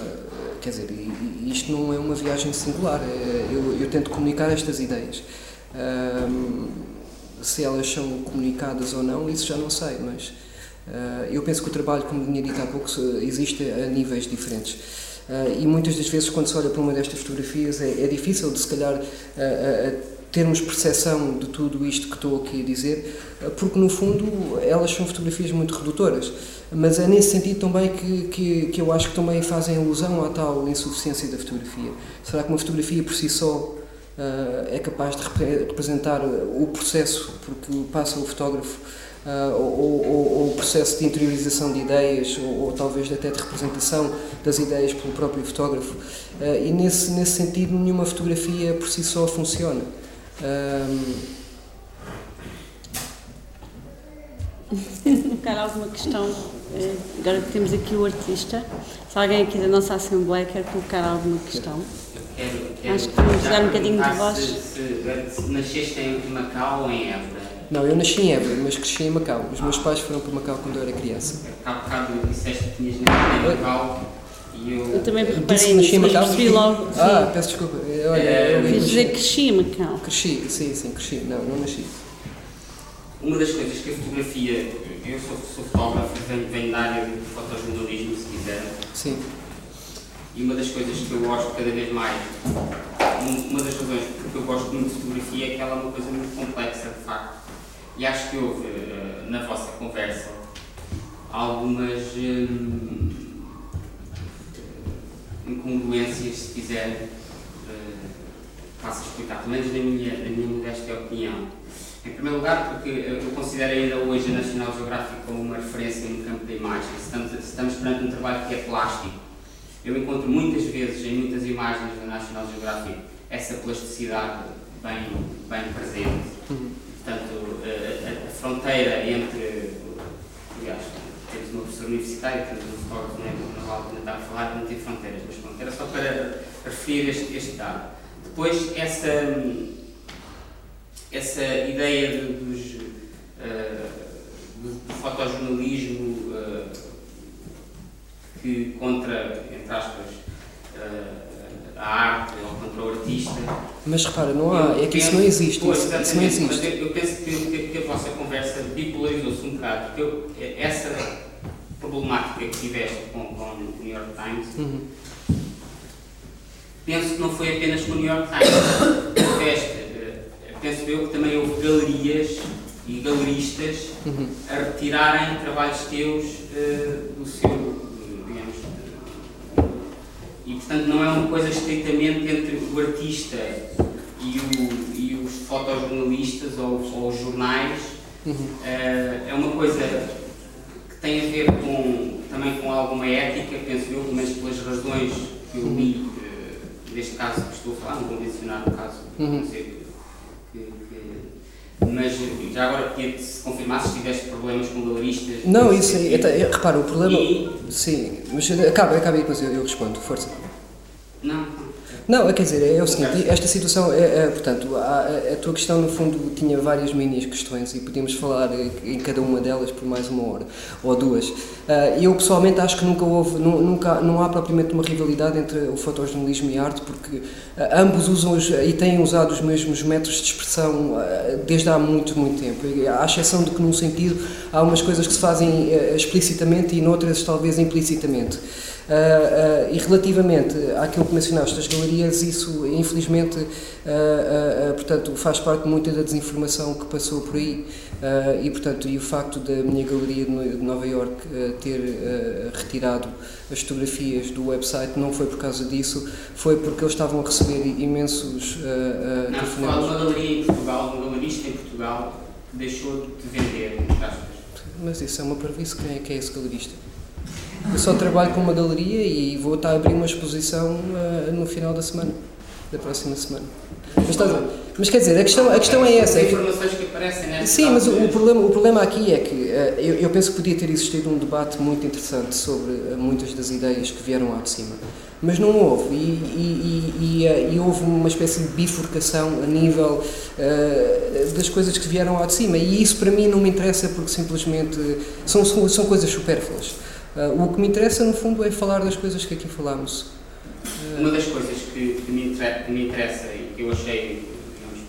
quer dizer, isto não é uma viagem singular, é, eu, eu tento comunicar estas ideias. se elas são comunicadas ou não, isso já não sei, mas eh, eu penso que o trabalho, como tinha dito há pouco, existe a níveis diferentes. Uh, e muitas das vezes, quando se olha para uma destas fotografias, é, é difícil de se calhar uh, termos percepção de tudo isto que estou aqui a dizer, porque no fundo elas são fotografias muito redutoras. Mas é nesse sentido também que, que, que eu acho que também fazem alusão à tal insuficiência da fotografia. Será que uma fotografia por si só é capaz de representar o processo porque passa o fotógrafo Uh, ou, ou, ou, o processo de interiorização de ideias, ou, ou, talvez até de representação das ideias pelo próprio fotógrafo. Uh, e nesse, nesse sentido, nenhuma fotografia por si só funciona. Colocar alguma questão, eh, agora que temos aqui o artista, se alguém aqui da nossa Assembleia quer colocar alguma questão. Quero, quero Acho que vamos dar um bocadinho de voz. Se, se, se nasceste em Macau ou em Évora? Não, eu nasci em Évora, mas cresci em Macau. Os meus pais foram para Macau quando eu era criança. Há bocado disseste que tinhas nascido em Macau eu... Eu também me reparei nisso, mas Macau? percebi logo. Ah, sim. peço desculpa. Olha, É, eu Quis dizer que cresci em Macau. Cresci, sim, sim, cresci. Não, não nasci. Uma das coisas que a fotografia, eu sou, sou fotógrafo, venho, venho da área de fotojornalismo, se quiser, Sim. e uma das coisas que eu gosto cada vez mais, um- uma das razões porque eu gosto muito de fotografia é que ela é uma coisa muito complexa, de facto. E acho que houve, eh, na vossa conversa, algumas hum, incongruências, se quiser, eh, a explicar, pelo menos na minha, na minha modesta opinião. Em primeiro lugar, porque eu considero ainda hoje a National Geographic como uma referência no campo da imagem. Estamos, estamos perante um trabalho que é plástico, eu encontro muitas vezes em muitas imagens da National Geographic essa plasticidade bem, bem presente. Portanto, a, a- a fronteira entre. Aliás, temos uma professora universitária, temos um fotógrafo, não, é, estar a falar, não tem fronteiras, mas pronto, era só para referir este, este dado. Depois, essa, essa ideia de- dos, eh, do, do fotojornalismo eh, que contra, entre aspas, eh, a arte ou contra o artista, Mas repara, não há, é que isso não existe. Pois, Isso, isso não exatamente, mas existe. eu, eu penso que, que- que a vossa conversa bipolarizou-se um bocado, porque eu, essa problemática que tiveste com, com o New York Times, Uhum. penso que não foi apenas com o New York Times. Tiveste, eh, penso eu que também houve galerias e galeristas Uhum. a retirarem trabalhos teus eh, do seu, digamos, eh, e portanto não é uma coisa estritamente entre o artista e, o- e os fotojornalistas ou, ou os jornais, Uhum. Eh, é uma coisa tem a ver com, também com alguma ética, penso eu, pelo menos pelas razões que eu li, eh, neste caso que estou a falar, não vou mencionar o caso, Uhum. sei que, que- mas já agora que se confirmasse se tiveste problemas com galeristas. Não, isso aí, até- repara, o problema. E- Sim, mas acaba, acaba aí, depois eu, eu respondo, força. Não, não. Não, quer dizer, é o seguinte, esta situação, é, é, portanto, a, a tua questão no fundo tinha várias mini questões e podíamos falar em cada uma delas por mais uma hora ou duas. Ah, eu pessoalmente acho que nunca houve, nu- nunca, não há propriamente uma rivalidade entre o fotojornalismo e a arte porque ah, ambos usam os, e têm usado os mesmos métodos de expressão ah, desde há muito, muito tempo. À exceção de que num sentido há umas coisas que se fazem explicitamente e noutras talvez implicitamente. Ah, ah, e relativamente àquilo que mencionaste das galerias, isso infelizmente ah, portanto, faz parte muito da desinformação que passou por aí e, portanto, e o facto da minha galeria de No- de Nova York ter retirado as fotografias do website não foi por causa disso, foi porque eles estavam a receber imensos ah, Não, telefonemas. uma galeria em Portugal, um galerista em Portugal que deixou de vender. Mas isso é uma previsão, quem é, quem é esse galerista? Eu só trabalho com uma galeria e vou estar a abrir uma exposição ah, no final da semana, da próxima semana. Mas, a- mas quer dizer, a questão, a questão é essa. É que- informações que aparecem nesta Sim, mas o, o problema, o problema aqui é que eh, eu, eu penso que podia ter existido um debate muito interessante sobre eh, muitas das ideias que vieram lá de cima. Mas não houve, e, e- e- e, houve uma espécie de bifurcação a nível eh, das coisas que vieram lá de cima. E isso para mim não me interessa porque simplesmente são, são, são coisas supérfluas. Eh, o que me interessa, no fundo, é falar das coisas que aqui falámos. Eh, Uma das coisas que, que me que me interessa e que eu achei digamos,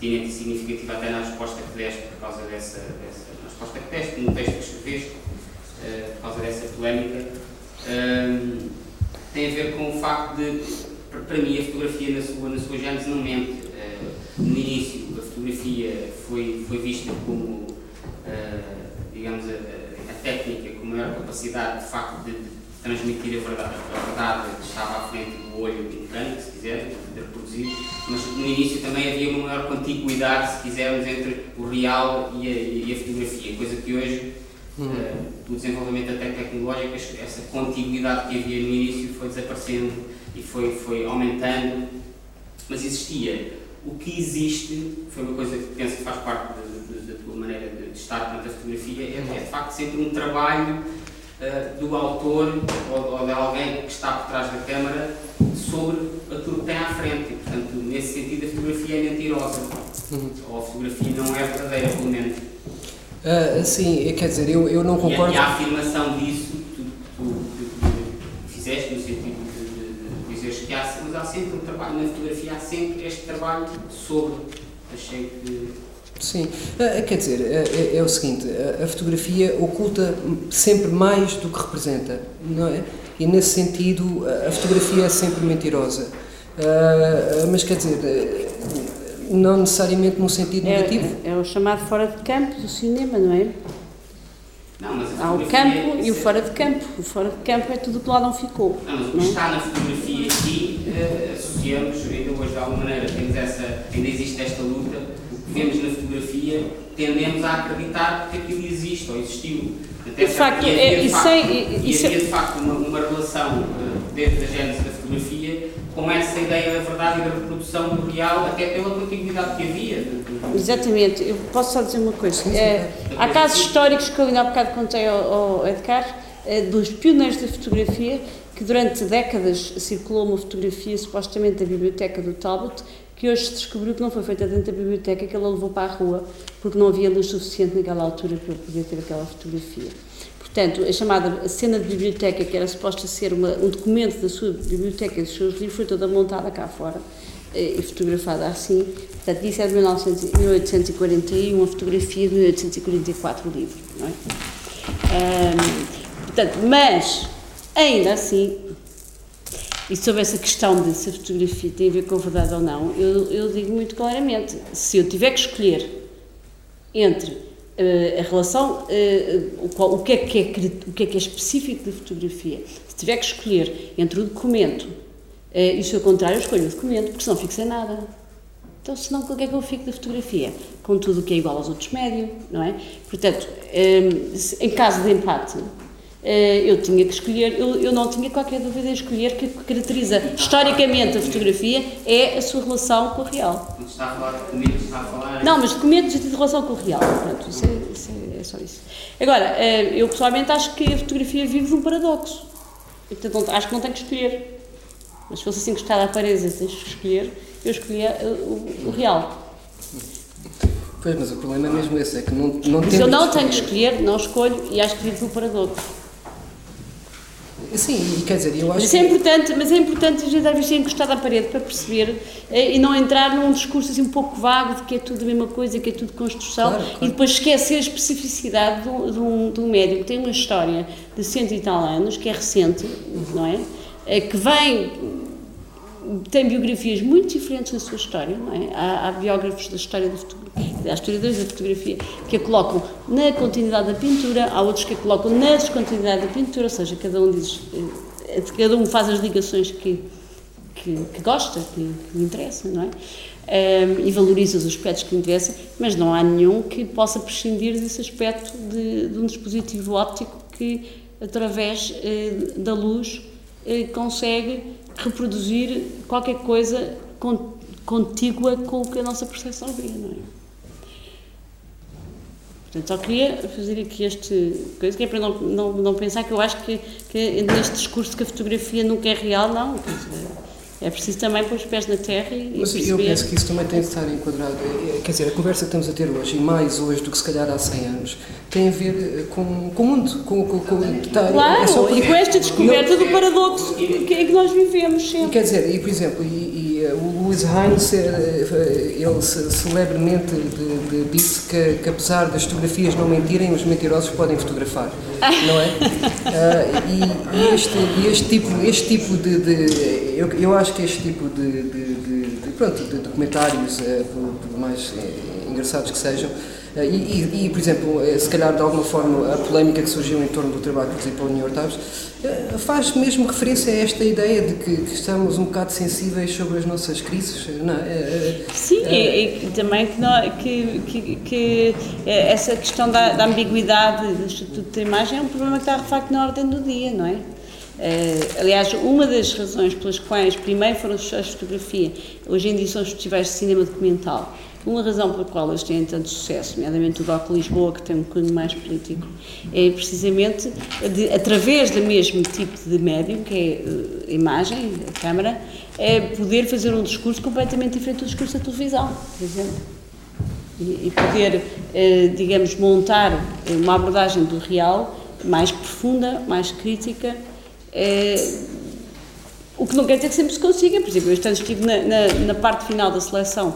pertinente e significativa até na resposta que deste por causa dessa, dessa resposta que deste, no texto que escreveste, eh, por causa dessa polémica, ehm, tem a ver com o facto de, para- mim, a fotografia na sua, na sua gênese não mente. Eh, no início, a fotografia foi, foi vista como, eh, digamos, a- a técnica maior capacidade, de facto, de, de transmitir a verdade, a verdade estava à frente do olho indicante, se quiser, de reproduzir, mas no início também havia uma maior contiguidade, se quisermos, entre o real e a, e a fotografia, coisa que hoje, uhum. uh, o desenvolvimento até tecnológico, essa contiguidade que havia no início foi desaparecendo e foi, foi aumentando, mas existia. O que existe, foi uma coisa que penso que faz parte da tua maneira de, de estar perante a fotografia, é, é de facto sempre um trabalho uh, do autor ou, ou, de alguém que está por trás da câmara sobre aquilo que tem à frente. E, portanto, nesse sentido, a fotografia é mentirosa. Uhum. Ou a fotografia não é verdadeira, pelo menos. Uh, sim, quer dizer, eu, eu não concordo. E a, e a afirmação disso, tu, tu, tu, fizeste no sentido de, de, de dizeres que há, mas há sempre um trabalho na fotografia, há sempre este trabalho sobre. Achei que Sim, ah, quer dizer, é, é, o seguinte, a fotografia oculta sempre mais do que representa, não é? E nesse sentido, a fotografia é sempre mentirosa. Mas quer dizer, não necessariamente num sentido é, negativo. É, é, o chamado fora de campo do cinema, não é? Não, mas Há o campo e o fora de campo. O fora de campo é tudo que lá não ficou. Não, mas o que é? está na fotografia aqui, associamos, ainda hoje de alguma maneira, temos essa, ainda existe esta luta vemos na fotografia, tendemos a acreditar que aquilo existe ou existiu. Até de facto, havia, é, de, facto, e havia de facto uma, uma relação eh, desde a gênese da fotografia com essa ideia da verdade e da reprodução do real, até pela continuidade que havia. Exatamente, eu posso só dizer uma coisa. É, há casos históricos que eu ainda há bocado contei ao, ao Edgar, é, dos pioneiros da fotografia, que durante décadas circulou uma fotografia supostamente da biblioteca do Talbot, que hoje se descobriu que não foi feita dentro da biblioteca, que ela levou para a rua, porque não havia luz suficiente naquela altura para eu poder ter aquela fotografia. Portanto, a chamada cena de biblioteca, que era suposta ser uma, um documento da sua biblioteca e dos seus livros, foi toda montada cá fora eh, e fotografada assim. Portanto, isso é de 1841, a fotografia de 1844, o livro. Não é? Portanto, mas, ainda assim, e sobre essa questão de se a fotografia tem a ver com a verdade ou não, eu, eu digo muito claramente: se eu tiver que escolher entre uh, a relação, uh, o, o, que é que é, o que é que é específico da fotografia, se tiver que escolher entre o documento uh, e o seu contrário, eu escolho o documento, porque senão fico sem nada. Então, senão, o que é que eu fico da fotografia? Com tudo o que é igual aos outros médios, não é? Portanto, um, em caso de empate, eu tinha que escolher, eu, eu não tinha qualquer dúvida em escolher que historicamente a fotografia é a sua relação com o real. Está a falar de documentos, está a falar... Não, mas documentos de relação com o real, pronto, isso é, isso é, é só isso. Agora, eh, eu pessoalmente acho que a fotografia vive um paradoxo, portanto acho que não tem que escolher, mas se fosse assim gostar parede e tens que escolher, eu escolhia eh, o, o real. Pois, mas o problema é mesmo esse, é que não, não Se eu não tenho que escolher, não escolho e acho que vive do paradoxo. Sim, quer dizer, eu acho mas é importante, Mas é importante a gente às vezes ser encostado à parede para perceber eh, e não entrar num discurso assim um pouco vago de que é tudo a mesma coisa, que é tudo construção claro, claro. e depois esquecer a especificidade de um, de um médico que tem uma história de cento e tal anos, que é recente, não é? é que vem tem biografias muito diferentes na sua história, não é? Há, há biógrafos da história da há historiadores da fotografia que a colocam na continuidade da pintura, há outros que a colocam na descontinuidade da pintura, ou seja, cada um diz, eh, cada um faz as ligações que, que, que gosta, que, que lhe interessa, não é? Um, e valoriza os aspectos que lhe interessam, mas não há nenhum que possa prescindir desse aspecto de, de um dispositivo óptico que, através eh, da luz, eh, consegue reproduzir qualquer coisa contígua com o que a nossa percepção vê, não é? Portanto, só queria fazer aqui este coisa, que é para não, não, não pensar que eu acho que, que neste discurso que a fotografia nunca é real, não. É preciso também pôr os pés na terra e. Mas perceber... eu penso que isso também tem de estar enquadrado. É, quer dizer, a conversa que estamos a ter hoje, e mais hoje do que se calhar há 100 anos, tem a ver eh, com, com o mundo. Com, com, com, claro, é e com esta descoberta do paradoxo em que nós vivemos sempre. Quer dizer, e por exemplo, e, e eh, o Louis Hines, eh, ele celebremente de, de, disse que, que, apesar das fotografias não mentirem, os mentirosos podem fotografar, não é? uh, [LAUGHS] e, e, este, este tipo, este tipo de, de eu, eu acho que este tipo de, de, de, pronto, de documentários, por, mais engraçados que sejam, E, e, e, por exemplo, se calhar de alguma forma a polémica que surgiu em torno do trabalho que para o New York Times faz mesmo referência a esta ideia de que, que, estamos um bocado sensíveis sobre as nossas crises, não é? Sim, é, e, e, também que, não, que, que, que, essa questão da, da ambiguidade do Estatuto da Imagem é um problema que está de facto na ordem do dia, não é? Uh, aliás, uma das razões pelas quais primeiro foram os festivais de fotografia, hoje em dia são os festivais de cinema documental, uma razão pela qual eles têm tanto sucesso, nomeadamente o DOC Lisboa, que tem um cunho mais político, é precisamente de, através do mesmo tipo de médium, que é a imagem, a câmara, é poder fazer um discurso completamente diferente do discurso da televisão, por exemplo. E, poder, eh, digamos, montar uma abordagem do real mais profunda, mais crítica, eh, o que não quer dizer que sempre se consiga. Por exemplo, eu este ano estive na, na, na parte final da seleção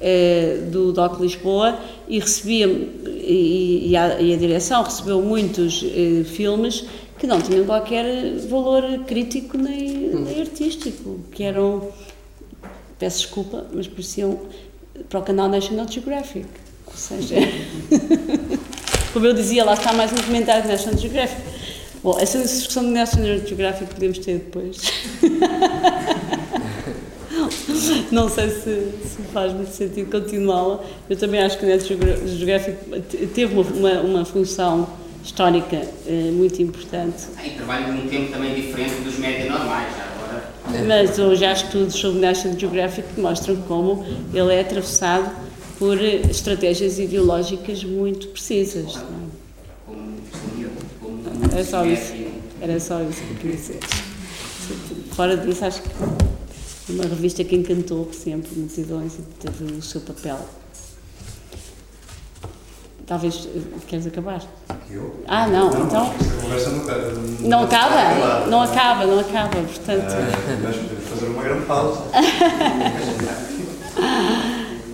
eh, do DOC Lisboa e recebia, e, e, a, e a direção recebeu muitos eh, filmes que não tinham qualquer valor crítico nem, nem artístico, que eram, peço desculpa, mas pareciam para o canal National Geographic. Ou seja, [LAUGHS] como eu dizia, lá está mais um comentário de National Geographic. Bom, essa discussão de National Geographic podemos ter depois. [LAUGHS] não sei se, se, faz muito sentido continuá-la. Eu também acho que o National Geographic teve uma, uma, uma função histórica eh, muito importante. E trabalha num tempo também diferente dos médias normais, já agora. Mas hoje há estudos sobre o National Geographic que mostram como ele é atravessado por estratégias ideológicas muito precisas. Não é? Era só isso. Era só isso que eu queria dizer. Fora disso, acho que uma revista que encantou sempre multidões e teve o seu papel. Talvez queres acabar? Eu? Ah, não, não então. A conversa não acaba. Não acaba? Não acaba, não acaba, portanto. Uh, mas fazer uma grande pausa. [LAUGHS]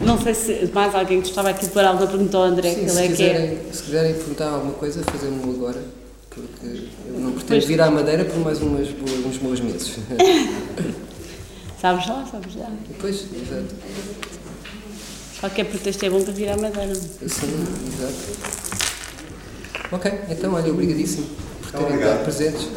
não sei se mais alguém que estava aqui para alguma pergunta ao André, Sim, que ele é quiserem, que é. Se quiserem perguntar alguma coisa, fazemos agora porque eu não pretendo vir à Madeira por mais umas boas, uns bons meses. [LAUGHS] sabes lá, sabes lá. Pois, exato. Qualquer pretexto é bom para vir à Madeira. Sim, exato. Ok, então olha, obrigadíssimo por terem estado presentes.